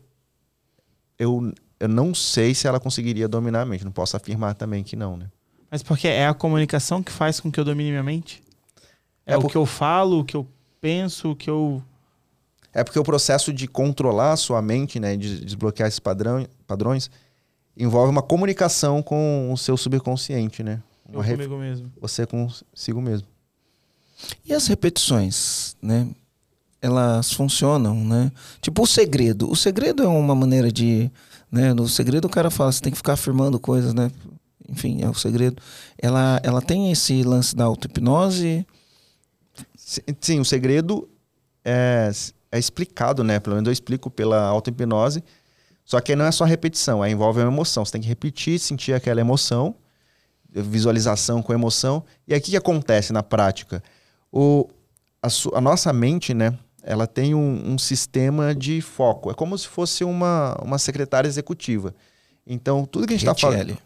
eu, eu não sei se ela conseguiria dominar a mente. Não posso afirmar também que não, né? Mas porque é a comunicação que faz com que eu domine minha mente? É, É o que eu falo, o que eu penso, o que eu. É porque o processo de controlar a sua mente, né, de desbloquear esses padrão, padrões, envolve uma comunicação com o seu subconsciente, né? Eu Uma ref- comigo mesmo. Você consigo mesmo. E as repetições, né? Elas funcionam, né? Tipo o segredo. O segredo é uma maneira de, né? No segredo o cara fala, você tem que ficar afirmando coisas, né? Enfim, é o segredo. Ela, ela tem esse lance da auto-hipnose. Si- Sim, o segredo é, é explicado, né? Pelo menos eu explico pela auto-hipnose. Só que não é só repetição, aí envolve uma emoção. Você tem que repetir, sentir aquela emoção, visualização com emoção. E que, que acontece na prática? O, a, su- a nossa mente, né? Ela tem um, um sistema de foco. É como se fosse uma, uma secretária executiva. Então, tudo que a gente está falando.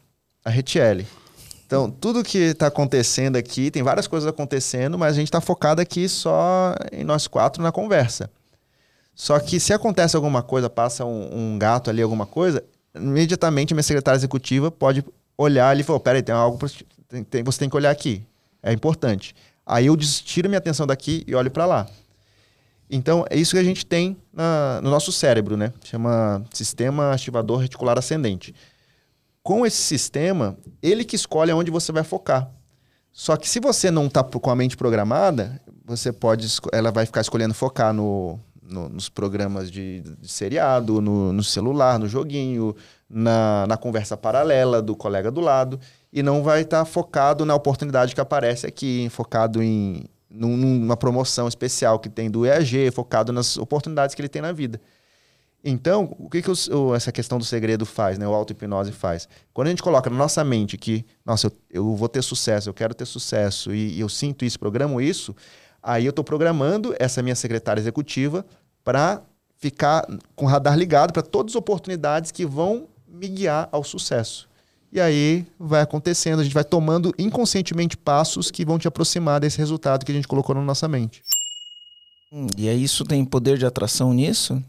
A Retiele. Então, tudo que está acontecendo aqui, tem várias coisas acontecendo, mas a gente está focado aqui só em nós quatro na conversa. Só que se acontece alguma coisa, passa um, um gato ali, alguma coisa, imediatamente a minha secretária executiva pode olhar ali e falar: peraí, tem algo, pra, tem, tem- você tem que olhar aqui. É importante. Aí eu tiro minha atenção daqui e olho para lá. Então, é isso que a gente tem na- no nosso cérebro, né? Chama Sistema Ativador Reticular Ascendente com esse sistema, ele que escolhe aonde você vai focar. Só que se você não está com a mente programada, você pode, ela vai ficar escolhendo focar no, no- nos programas de, de seriado, no, no celular, no joguinho, na, na conversa paralela do colega do lado, e não vai estar focado na oportunidade que aparece aqui, focado em numa promoção especial que tem do EAG, focado nas oportunidades que ele tem na vida. Então, o que, que o- essa questão do segredo faz, né? O auto-hipnose faz? Quando a gente coloca na nossa mente que, nossa, eu, eu vou ter sucesso, eu quero ter sucesso, e, e eu sinto isso, programo isso, aí eu estou programando essa minha secretária executiva para ficar com o radar ligado para todas as oportunidades que vão me guiar ao sucesso. E aí vai acontecendo, a gente vai tomando inconscientemente passos que vão te aproximar desse resultado que a gente colocou na nossa mente. Hum, E aí isso tem poder de atração nisso?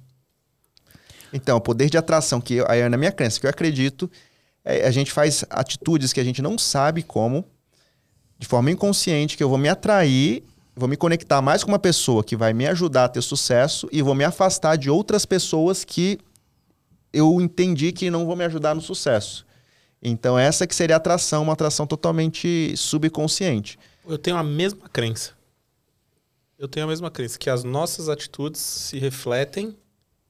Então, o poder de atração, que aí é na minha crença, que eu acredito, é, a gente faz atitudes que a gente não sabe como, de forma inconsciente, que eu vou me atrair, vou me conectar mais com uma pessoa que vai me ajudar a ter sucesso e vou me afastar de outras pessoas que eu entendi que não vão me ajudar no sucesso. Então, essa que seria a atração, uma atração totalmente subconsciente. Eu tenho a mesma crença. Eu tenho a mesma crença, que as nossas atitudes se refletem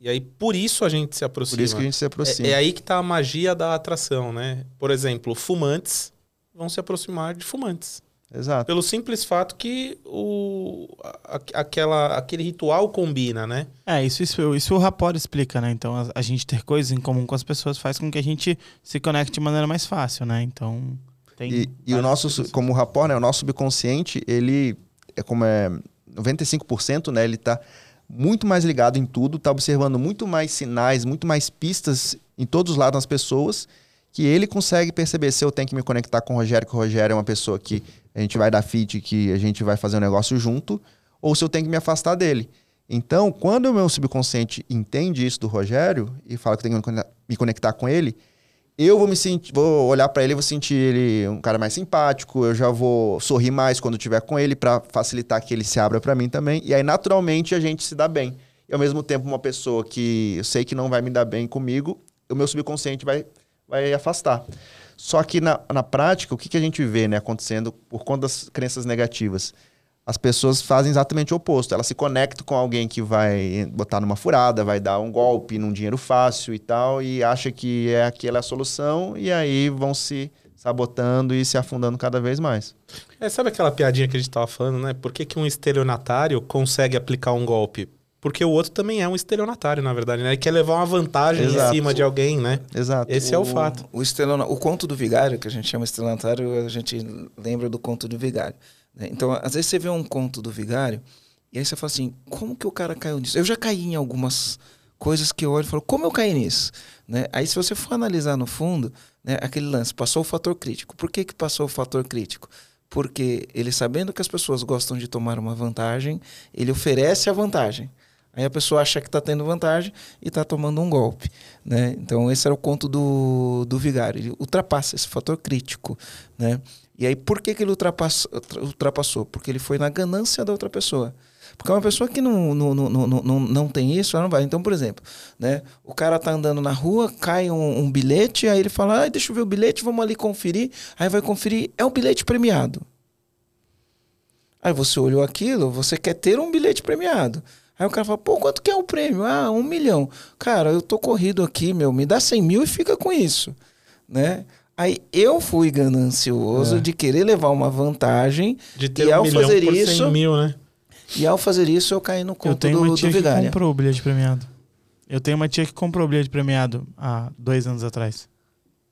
e aí por isso a gente se aproxima. Por isso que a gente se aproxima. É, é aí que tá a magia da atração, né? Por exemplo, fumantes vão se aproximar de fumantes. Exato. Pelo simples fato que o, a- aquela, aquele ritual combina, né? É, isso, isso, isso o Rapport explica, né? Então, a, a gente ter coisas em comum com as pessoas faz com que a gente se conecte de maneira mais fácil, né? Então, tem... E, e o nosso, como o rapport, né, o nosso subconsciente, ele é como é 95%, né, ele tá muito mais ligado em tudo, tá observando muito mais sinais, muito mais pistas em todos os lados das pessoas, que ele consegue perceber se eu tenho que me conectar com o Rogério, que o Rogério é uma pessoa que a gente vai dar fit, que a gente vai fazer um negócio junto, ou se eu tenho que me afastar dele. Então, quando o meu subconsciente entende isso do Rogério e fala que eu tenho que me conectar com ele, eu vou me sentir, vou olhar pra ele e vou sentir ele um cara mais simpático, eu já vou sorrir mais quando estiver com ele pra facilitar que ele se abra pra mim também. E aí naturalmente a gente se dá bem. E ao mesmo tempo uma pessoa que eu sei que não vai me dar bem comigo, o meu subconsciente vai vai afastar. Só que na, na prática, o que, que a gente vê né, acontecendo por conta das crenças negativas? As pessoas fazem exatamente o oposto. Elas se conectam com alguém que vai botar numa furada, vai dar um golpe num dinheiro fácil e tal, e acha que é aquela a solução, e aí vão se sabotando e se afundando cada vez mais. É, sabe aquela piadinha que a gente tava falando, né? Por que, que um estelionatário consegue aplicar um golpe? Porque o outro também é um estelionatário, na verdade, né? Ele quer levar uma vantagem Exato. em cima de alguém, né? Exato. Esse é o fato. O, estelona, o conto do vigário, que a gente chama estelionatário, a gente lembra do conto do vigário. né? Então, às vezes você vê um conto do vigário e aí você fala assim, como que o cara caiu nisso? Eu já caí em algumas coisas que eu olho e falo, como eu caí nisso? Né? Aí se você for analisar no fundo, né, aquele lance, passou o fator crítico. Por que, que passou o fator crítico? Porque ele sabendo que as pessoas gostam de tomar uma vantagem, ele oferece a vantagem. Aí a pessoa acha que está tendo vantagem e está tomando um golpe. Né? Então, esse era o conto do, do vigário. Ele ultrapassa esse fator crítico. Né? E aí, por que, que ele ultrapassou, ultrapassou? Porque ele foi na ganância da outra pessoa. Porque uma pessoa que não, não, não, não, não, tem isso, ela não vai. Então, por exemplo, né? o cara tá andando na rua, cai um, um bilhete, aí ele fala, ah, deixa eu ver o bilhete, vamos ali conferir. Aí vai conferir, é o bilhete premiado. Aí você olhou aquilo, você quer ter um bilhete premiado. Aí o cara fala, pô, quanto que é o prêmio? Ah, um milhão. Cara, eu tô corrido aqui, meu, me dá 100 mil e fica com isso, né? Aí eu fui ganancioso É. de querer levar uma vantagem De ter E um ao milhão fazer por 100 isso- mil, né? e ao fazer isso eu caí no Eu conto tenho do, uma tia do que comprou o bilhete premiado. Eu tenho uma tia que comprou o bilhete premiado há dois anos atrás.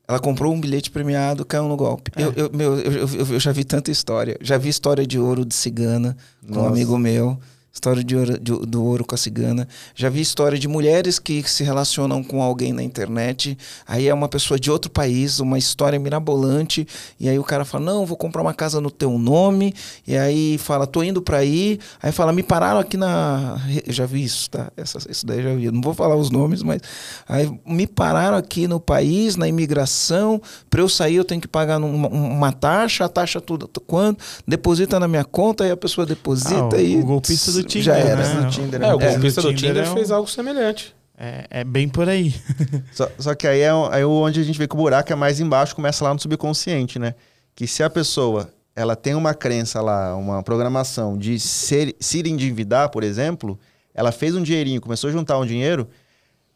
Ela comprou um bilhete premiado, caiu no golpe. É. Eu, eu, meu, eu, eu- eu já vi tanta história. Já vi história de ouro de cigana com um Nossa. amigo meu. História de ouro, de- do ouro com a cigana. Já vi história de mulheres que se relacionam com alguém na internet. Aí é uma pessoa de outro país, uma história mirabolante. E aí o cara fala: Não, vou comprar uma casa no teu nome. E aí fala: Tô indo pra aí. Aí fala: Me pararam aqui na. Eu já vi isso, tá? Essa, isso daí já vi. Eu Não vou falar os nomes, mas. Aí me pararam aqui no país, na imigração. Pra eu sair, eu tenho que pagar uma, uma taxa. A taxa tudo quanto? Deposita na minha conta. Aí a pessoa deposita Ah, e. o golpista do Tinder, Já era. né? do Tinder, É, o É, golpista no do Tinder Tinder é fez algo semelhante. É, é bem por aí. Só, só que aí é, aí onde a gente vê que o buraco é mais embaixo, começa lá no subconsciente, né? Que se a pessoa ela tem uma crença lá, uma programação de ser, se endividar, por exemplo, ela fez um dinheirinho, começou a juntar um dinheiro,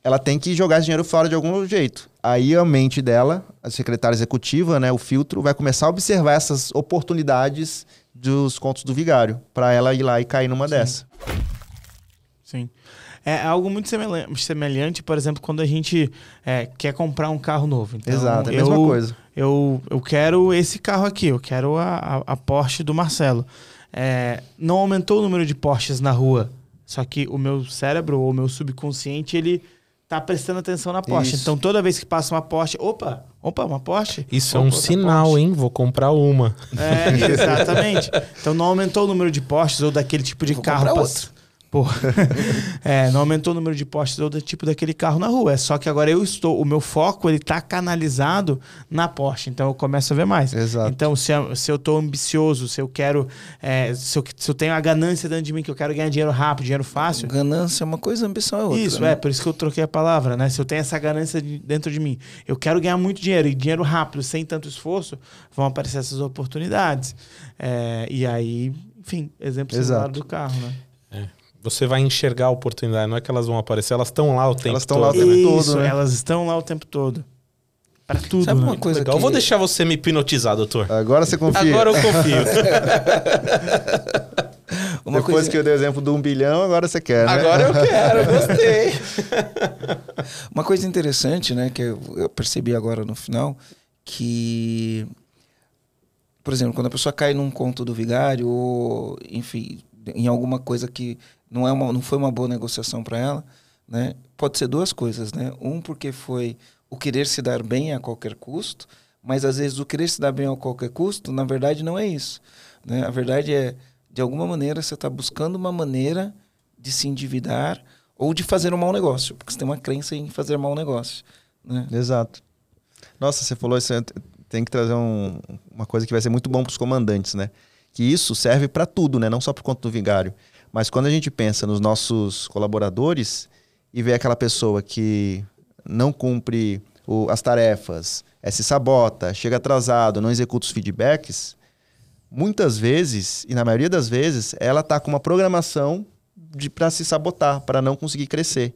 ela tem que jogar esse dinheiro fora de algum jeito. Aí a mente dela, a secretária executiva, né, o filtro, vai começar a observar essas oportunidades dos contos do vigário, para ela ir lá e cair numa dessa. Sim. É algo muito semelhante, por exemplo, quando a gente é, quer comprar um carro novo. Então, Exato, é a mesma eu- coisa. Eu, eu quero esse carro aqui, eu quero a, a, a Porsche do Marcelo. É, não aumentou o número de Porsches na rua, só que o meu cérebro ou o meu subconsciente, ele tá prestando atenção na Porsche. Isso. Então toda vez que passa uma Porsche, opa, opa, uma Porsche. Isso é Opa, um outra sinal, Porsche. hein? Vou comprar uma. É, exatamente. Então não aumentou o número de Porsches ou daquele tipo de Vou carro. comprar pass- Pô, é, não aumentou o número de postes ou do tipo daquele carro na rua. É só que agora eu estou, o meu foco ele tá canalizado na Porsche, então eu começo a ver mais. Exato. Então se, eu- se eu tô ambicioso, se eu quero, é, se, eu, se eu tenho a ganância dentro de mim que eu quero ganhar dinheiro rápido, dinheiro fácil, Ganância é uma coisa, ambição é outra. isso, né? é, por isso que eu troquei a palavra, né? Se eu tenho essa ganância de- dentro de mim, eu quero ganhar muito dinheiro e dinheiro rápido, sem tanto esforço, vão aparecer essas oportunidades. É, e aí, enfim, exemplo Exato. do carro, né? Você vai enxergar a oportunidade, não é que elas vão aparecer, elas estão lá o tempo Elas estão todo. lá o tempo todo, Isso, né? elas estão lá o tempo todo. Pra tudo, Sabe né? uma coisa Legal, que... eu vou deixar você me hipnotizar, doutor. Agora você confia. Agora eu confio. Uma Depois coisa... que eu dei o exemplo do um bilhão, agora você quer, né? Agora eu quero, gostei. Uma coisa interessante, né, que eu percebi agora no final, que, por exemplo, quando a pessoa cai num conto do vigário, ou, enfim, em alguma coisa que não, é uma, não foi uma boa negociação para ela, né, pode ser duas coisas, né? Um, porque foi o querer se dar bem a qualquer custo, mas às vezes o querer se dar bem a qualquer custo, na verdade, não é isso. Né? A verdade é, de alguma maneira, você está buscando uma maneira de se endividar ou de fazer um mau negócio, porque você tem uma crença em fazer mau negócio. Né? Exato. Nossa, você falou isso, tem que trazer um- uma coisa que vai ser muito bom para os comandantes, né? Que isso serve para tudo, né? Não só para conta do vigário. Mas quando a gente pensa nos nossos colaboradores e vê aquela pessoa que não cumpre o- as tarefas, é, se sabota, chega atrasado, não executa os feedbacks, muitas vezes, e na maioria das vezes, ela tá com uma programação para se sabotar, para não conseguir crescer.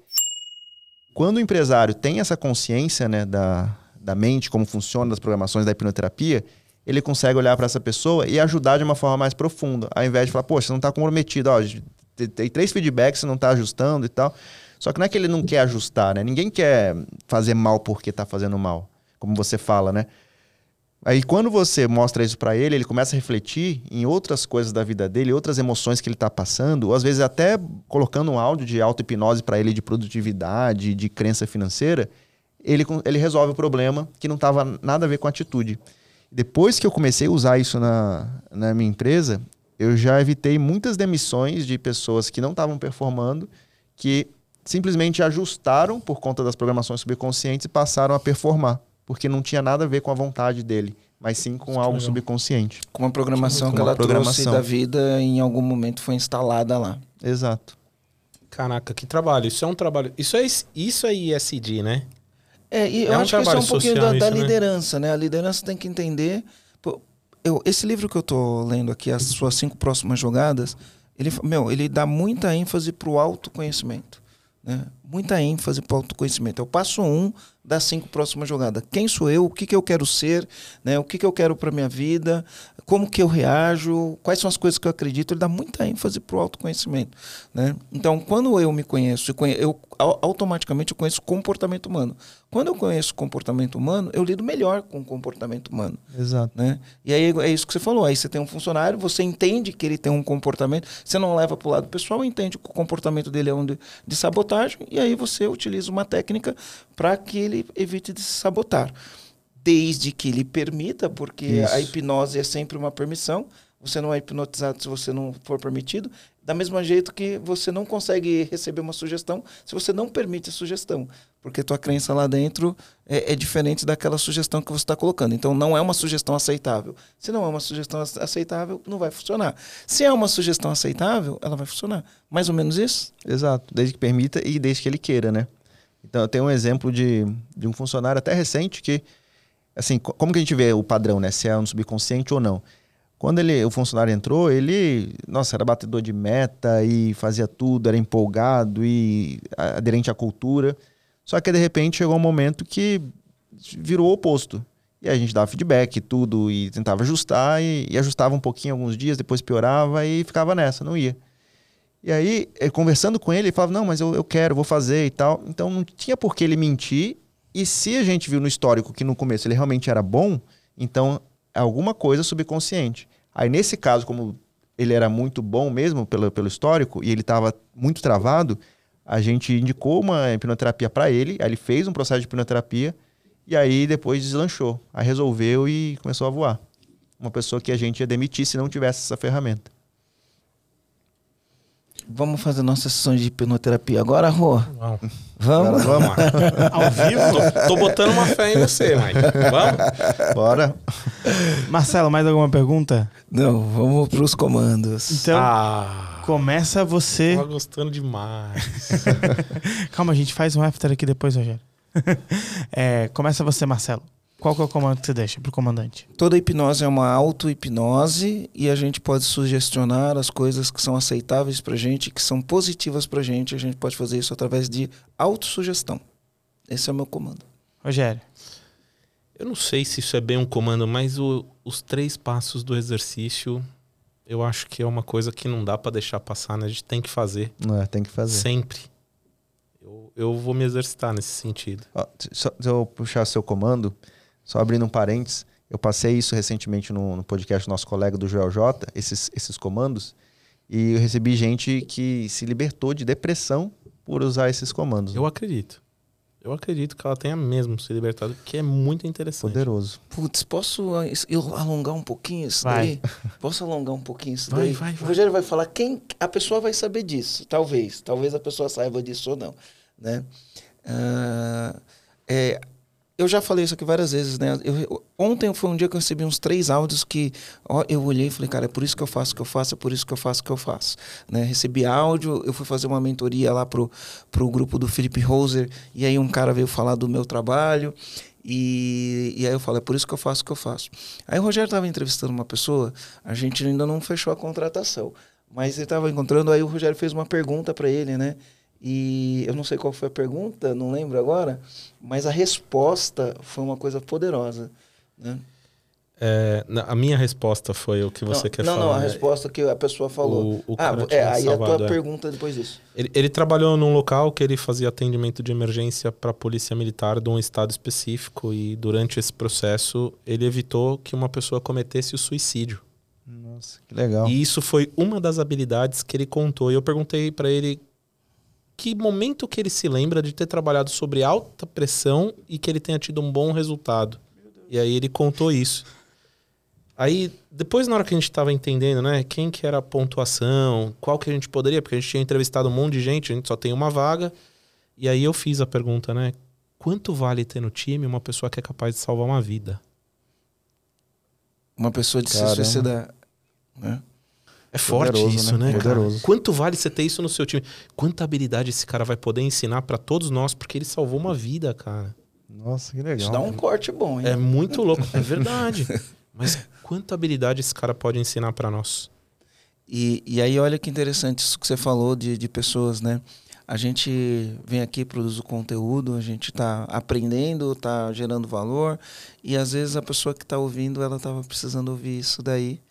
Quando o empresário tem essa consciência né, da, da mente, como funciona, das programações da hipnoterapia, ele consegue olhar para essa pessoa e ajudar de uma forma mais profunda, ao invés de falar, poxa, você não está comprometido, ó, tem- três feedbacks, você não está ajustando e tal. Só que não é que ele não quer ajustar, né? Ninguém quer fazer mal porque está fazendo mal, como você fala, né? Aí quando você mostra isso para ele, ele começa a refletir em outras coisas da vida dele, outras emoções que ele está passando, ou às vezes até colocando um áudio de auto-hipnose para ele de produtividade, de crença financeira, ele, ele resolve o problema que não estava nada a ver com a atitude. Depois que eu comecei a usar isso na, na minha empresa, eu já evitei muitas demissões de pessoas que não estavam performando, que simplesmente ajustaram por conta das programações subconscientes e passaram a performar, porque não tinha nada a ver com a vontade dele, mas sim com algo subconsciente. Com uma programação Com que uma ela trouxe programação. da vida em algum momento foi instalada lá. Exato. Caraca, que trabalho. Isso é um trabalho. Isso é, isso é ISD, né? É, e eu É um acho que isso é um pouquinho social da, da isso, né? liderança, né? A liderança tem que entender. pô, eu, esse livro que eu tô lendo aqui, as suas cinco próximas jogadas, ele, meu, ele dá muita ênfase para o autoconhecimento. Né? Muita ênfase para o autoconhecimento. É o passo um das cinco próximas jogadas. Quem sou eu? O que, que eu quero ser? Né? O que, que eu quero para minha vida? Como que eu reajo? Quais são as coisas que eu acredito? Ele dá muita ênfase para o autoconhecimento. Né? Então, quando eu me conheço, conhe- eu au- automaticamente eu conheço o comportamento humano. Quando eu conheço o comportamento humano, eu lido melhor com o comportamento humano. Exato. Né? E aí é isso que você falou. Aí você tem um funcionário, você entende que ele tem um comportamento, você não leva para o lado pessoal, entende que o comportamento dele é um de, de sabotagem, e aí você utiliza uma técnica para que ele evite de se sabotar. Desde que ele permita, porque Isso. a hipnose é sempre uma permissão. Você não é hipnotizado se você não for permitido. Da mesma jeito que você não consegue receber uma sugestão se você não permite a sugestão. Porque tua crença lá dentro é, é diferente daquela sugestão que você está colocando. Então não é uma sugestão aceitável. Se não é uma sugestão ace- aceitável, não vai funcionar. Se é uma sugestão aceitável, ela vai funcionar. Mais ou menos isso? Exato. Desde que permita e desde que ele queira, né? Então, eu tenho um exemplo de, de um funcionário até recente que, assim, co- como que a gente vê o padrão, né? Se é um subconsciente ou não. Quando ele, o funcionário entrou, ele, nossa, era batedor de meta e fazia tudo, era empolgado e aderente à cultura. Só que, de repente, chegou um momento que virou o oposto. E a gente dava feedback tudo e tentava ajustar e, e ajustava um pouquinho alguns dias, depois piorava e ficava nessa, não ia. E aí, eh, conversando com ele, ele falava: Não, mas eu, eu quero, vou fazer e tal. Então não tinha por que ele mentir. E se a gente viu no histórico que no começo ele realmente era bom, então é alguma coisa subconsciente. Aí nesse caso, como ele era muito bom mesmo pelo, pelo histórico e ele estava muito travado, a gente indicou uma hipnoterapia para ele. Aí ele fez um processo de hipnoterapia e aí depois deslanchou. Aí resolveu e começou a voar. Uma pessoa que a gente ia demitir se não tivesse essa ferramenta. Vamos fazer nossa sessão de hipnoterapia agora, Rô? Vamos. Vamos? Vamos. Ao vivo? Tô, tô botando uma fé em você, Mike. Vamos? Bora. Marcelo, mais alguma pergunta? Não, vamos pros comandos. Então, Ah, começa você. tava gostando demais. Calma, a gente faz um after aqui depois, Rogério. É, começa você, Marcelo. Qual que é o comando que você deixa pro comandante? Toda hipnose é uma auto-hipnose e a gente pode sugestionar as coisas que são aceitáveis pra gente, que são positivas pra gente. A gente pode fazer isso através de autossugestão. Esse é o meu comando. Rogério. Eu não sei se isso é bem um comando, mas o- os três passos do exercício, eu acho que é uma coisa que não dá pra deixar passar, né? A gente tem que fazer Não é, tem que fazer. sempre. Eu, eu vou me exercitar nesse sentido. Ó, se eu puxar seu comando, só abrindo um parênteses, eu passei isso recentemente no, no podcast do nosso colega do Joel J, esses, esses comandos, e eu recebi gente que se libertou de depressão por usar esses comandos. Eu acredito. Eu acredito que ela tenha mesmo se libertado, que é muito interessante. Poderoso. Putz, posso eu alongar um pouquinho isso Vai. daí? Posso alongar um pouquinho isso Vai, daí? vai, vai. O Rogério vai falar quem a pessoa vai saber disso, talvez. Talvez a pessoa saiba disso ou não, né? Ah, é, eu já falei isso aqui várias vezes, né? Eu- ontem foi um dia que eu recebi uns três áudios que ó, eu olhei e falei, cara, é por isso que eu faço o que eu faço, é por isso que eu faço o que eu faço. Né? Recebi áudio, eu fui fazer uma mentoria lá pro, pro grupo do Felipe Roser, e aí um cara veio falar do meu trabalho, e, e aí eu falei, é por isso que eu faço o que eu faço. Aí o Rogério estava entrevistando uma pessoa, a gente ainda não fechou a contratação, mas ele estava encontrando, aí o Rogério fez uma pergunta para ele, né? E eu não sei qual foi a pergunta, não lembro agora, mas a resposta foi uma coisa poderosa. Né? É, a minha resposta foi o que você não, quer não, falar. Não, a né? resposta que a pessoa falou. O- o ah, é, aí a salvado, tua é. pergunta depois disso. Ele, ele trabalhou num local que ele fazia atendimento de emergência para a polícia militar de um estado específico e durante esse processo ele evitou que uma pessoa cometesse o suicídio. Nossa, que legal. E isso foi uma das habilidades que ele contou. E eu perguntei para ele que momento que ele se lembra de ter trabalhado sobre alta pressão e que ele tenha tido um bom resultado. E aí ele contou isso. Aí, depois na hora que a gente estava entendendo, né, quem que era a pontuação, qual que a gente poderia, porque a gente tinha entrevistado um monte de gente, a gente só tem uma vaga. E aí eu fiz a pergunta, né, quanto vale ter no time uma pessoa que é capaz de salvar uma vida? Uma pessoa de Caramba. se suicidar. Né? É forte Poderoso, isso, né? né? Poderoso. Quanto vale você ter isso no seu time? Quanta habilidade esse cara vai poder ensinar pra todos nós, porque ele salvou uma vida, cara. Nossa, que legal. Isso dá um corte bom, hein? É muito louco, é verdade. Mas quanta habilidade esse cara pode ensinar pra nós? E, e aí, olha que interessante isso que você falou de, de pessoas, né? A gente vem aqui, produz o conteúdo, a gente está aprendendo, está gerando valor, e às vezes a pessoa que está ouvindo, ela estava precisando ouvir isso daí,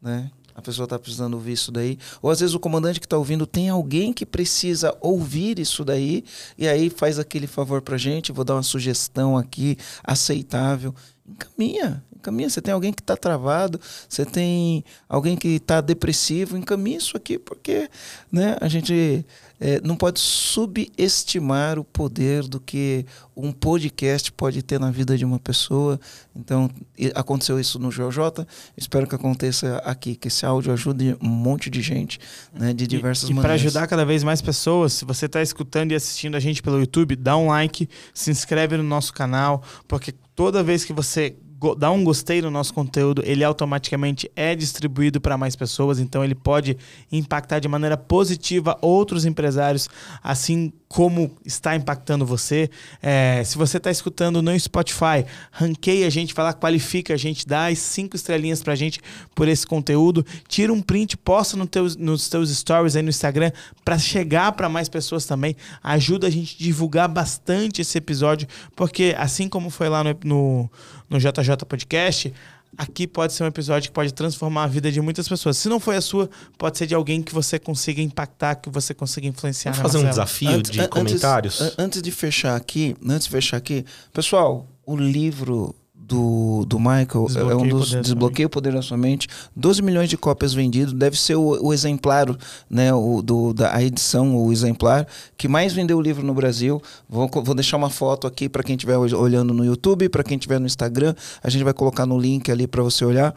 né? A pessoa está precisando ouvir isso daí. Ou às vezes o comandante que está ouvindo tem alguém que precisa ouvir isso daí, e aí faz aquele favor pra gente, vou dar uma sugestão aqui, aceitável. Encaminha, encaminha. Você tem alguém que está travado, você tem alguém que está depressivo, encaminha isso aqui, porque né, a gente é, não pode subestimar o poder do que um podcast pode ter na vida de uma pessoa. Então, aconteceu isso no JJ, espero que aconteça aqui, que esse áudio ajude um monte de gente, né, de diversas e, e para maneiras. ajudar cada vez mais pessoas, se você está escutando e assistindo a gente pelo YouTube, dá um like, se inscreve no nosso canal, porque toda vez que você dá um gostei no nosso conteúdo, ele automaticamente é distribuído para mais pessoas, então ele pode impactar de maneira positiva outros empresários, assim como está impactando você. É, se você está escutando no Spotify, ranqueia a gente, lá, qualifica a gente, dá as cinco estrelinhas pra gente por esse conteúdo, tira um print, posta no teus, nos teus stories aí no Instagram para chegar para mais pessoas também. Ajuda a gente a divulgar bastante esse episódio, porque assim como foi lá no, no, no JJ Podcast, aqui pode ser um episódio que pode transformar a vida de muitas pessoas. Se não foi a sua, pode ser de alguém que você consiga impactar, que você consiga influenciar. Vamos fazer um desafio Antes- de an- comentários? Antes, an- antes de fechar aqui, antes de fechar aqui, pessoal, o livro do, do Michael é Desbloqueie um dos Desbloqueio o Poder da Sua Mente. 12 milhões de cópias vendidas, deve ser o, o exemplar, né, o, do, da, a edição, o exemplar que mais vendeu o livro no Brasil. Vou, vou deixar uma foto aqui para quem estiver olhando no YouTube, para quem estiver no Instagram. A gente vai colocar no link ali para você olhar.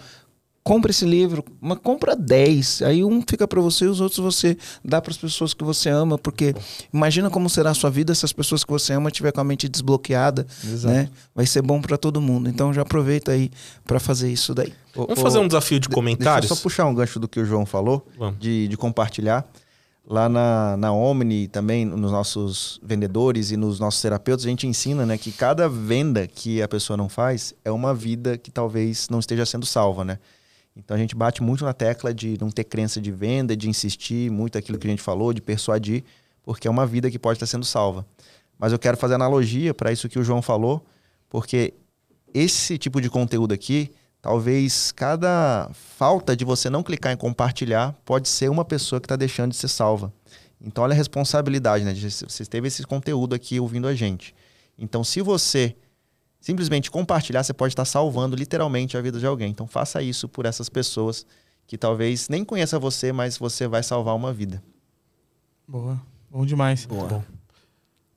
Compra esse livro, mas compra 10. Aí um fica para você e os outros você dá para as pessoas que você ama, porque imagina como será a sua vida se as pessoas que você ama tiver com a mente desbloqueada, Exato. né? Vai ser bom para todo mundo. Então já aproveita aí para fazer isso daí. Vamos ô, fazer um desafio de comentários? Deixa eu só puxar um gancho do que o João falou, de, de compartilhar. Lá na, na Omni, também nos nossos vendedores e nos nossos terapeutas, a gente ensina né, que cada venda que a pessoa não faz é uma vida que talvez não esteja sendo salva, né? Então a gente bate muito na tecla de não ter crença de venda, de insistir muito aquilo que a gente falou, de persuadir, porque é uma vida que pode estar sendo salva. Mas eu quero fazer analogia para isso que o João falou, porque esse tipo de conteúdo aqui, talvez cada falta de você não clicar em compartilhar pode ser uma pessoa que está deixando de ser salva. Então, olha a responsabilidade, né? Você teve esse conteúdo aqui ouvindo a gente. Então, se você simplesmente compartilhar, você pode estar salvando literalmente a vida de alguém. Então, faça isso por essas pessoas que talvez nem conheça você, mas você vai salvar uma vida. Boa. Bom demais. Bom.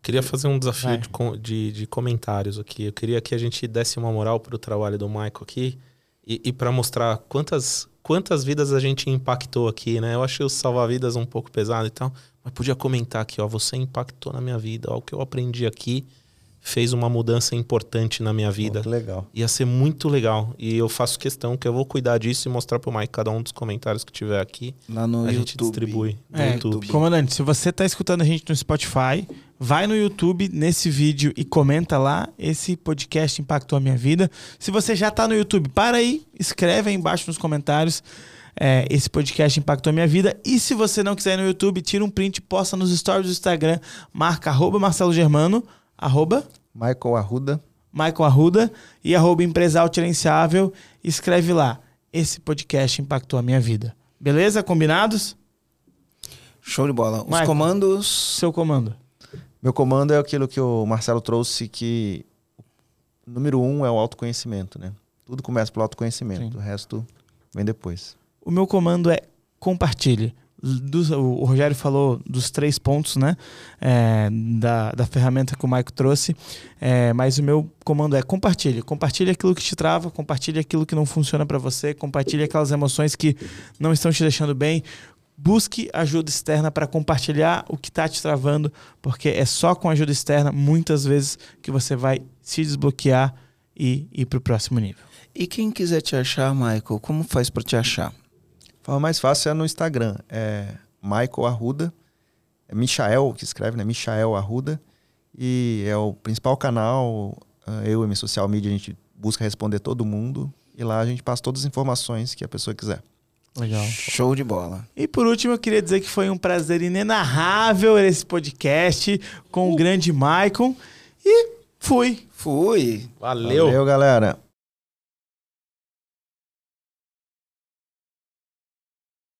Queria fazer um desafio de, de, de comentários aqui. Eu queria que a gente desse uma moral pro trabalho do Michael aqui e, e para mostrar quantas, quantas vidas a gente impactou aqui, né? Eu achei o salva-vidas um pouco pesado e tal, mas podia comentar aqui, ó, você impactou na minha vida, ó, o que eu aprendi aqui fez uma mudança importante na minha vida. Que legal. Ia ser muito legal. E eu faço questão que eu vou cuidar disso e mostrar pro Mike cada um dos comentários que tiver aqui. Lá no a YouTube. gente distribui no É, YouTube. Comandante, se você tá escutando a gente no Spotify, vai no YouTube nesse vídeo e comenta lá. Esse podcast impactou a minha vida. Se você já tá no YouTube, para aí, escreve aí embaixo nos comentários. é, esse podcast impactou a minha vida. E se você não quiser ir no YouTube, tira um print, posta nos stories do Instagram, marca arroba Marcelo Germano, arroba Michael Arruda. Michael Arruda e arroba Empresa Autogerenciável. Escreve lá. Esse podcast impactou a minha vida. Beleza? Combinados? Show de bola. Os Michael. comandos. Seu comando. Meu comando é aquilo que o Marcelo trouxe, que o número um é o autoconhecimento, né? Tudo começa pelo autoconhecimento, Sim. o resto vem depois. O meu comando é compartilhe. Dos- o Rogério falou dos três pontos, né? É, da, da ferramenta que o Maico trouxe. É, mas o meu comando é compartilhe. Compartilhe aquilo que te trava, compartilhe aquilo que não funciona para você, compartilhe aquelas emoções que não estão te deixando bem. Busque ajuda externa para compartilhar o que está te travando, porque é só com ajuda externa, muitas vezes, que você vai se desbloquear e ir para o próximo nível. E quem quiser te achar, Michael, como faz para te achar? A forma mais fácil é no Instagram, é Michael Arruda, é Michael que escreve, né? Michael Arruda, e é o principal canal, ah, eu e minha social media, a gente busca responder todo mundo, e lá a gente passa todas as informações que a pessoa quiser. Legal. Show de bola. E por último, eu queria dizer que foi um prazer inenarrável esse podcast com o grande Maicon. E fui. Fui. Valeu. Valeu, galera!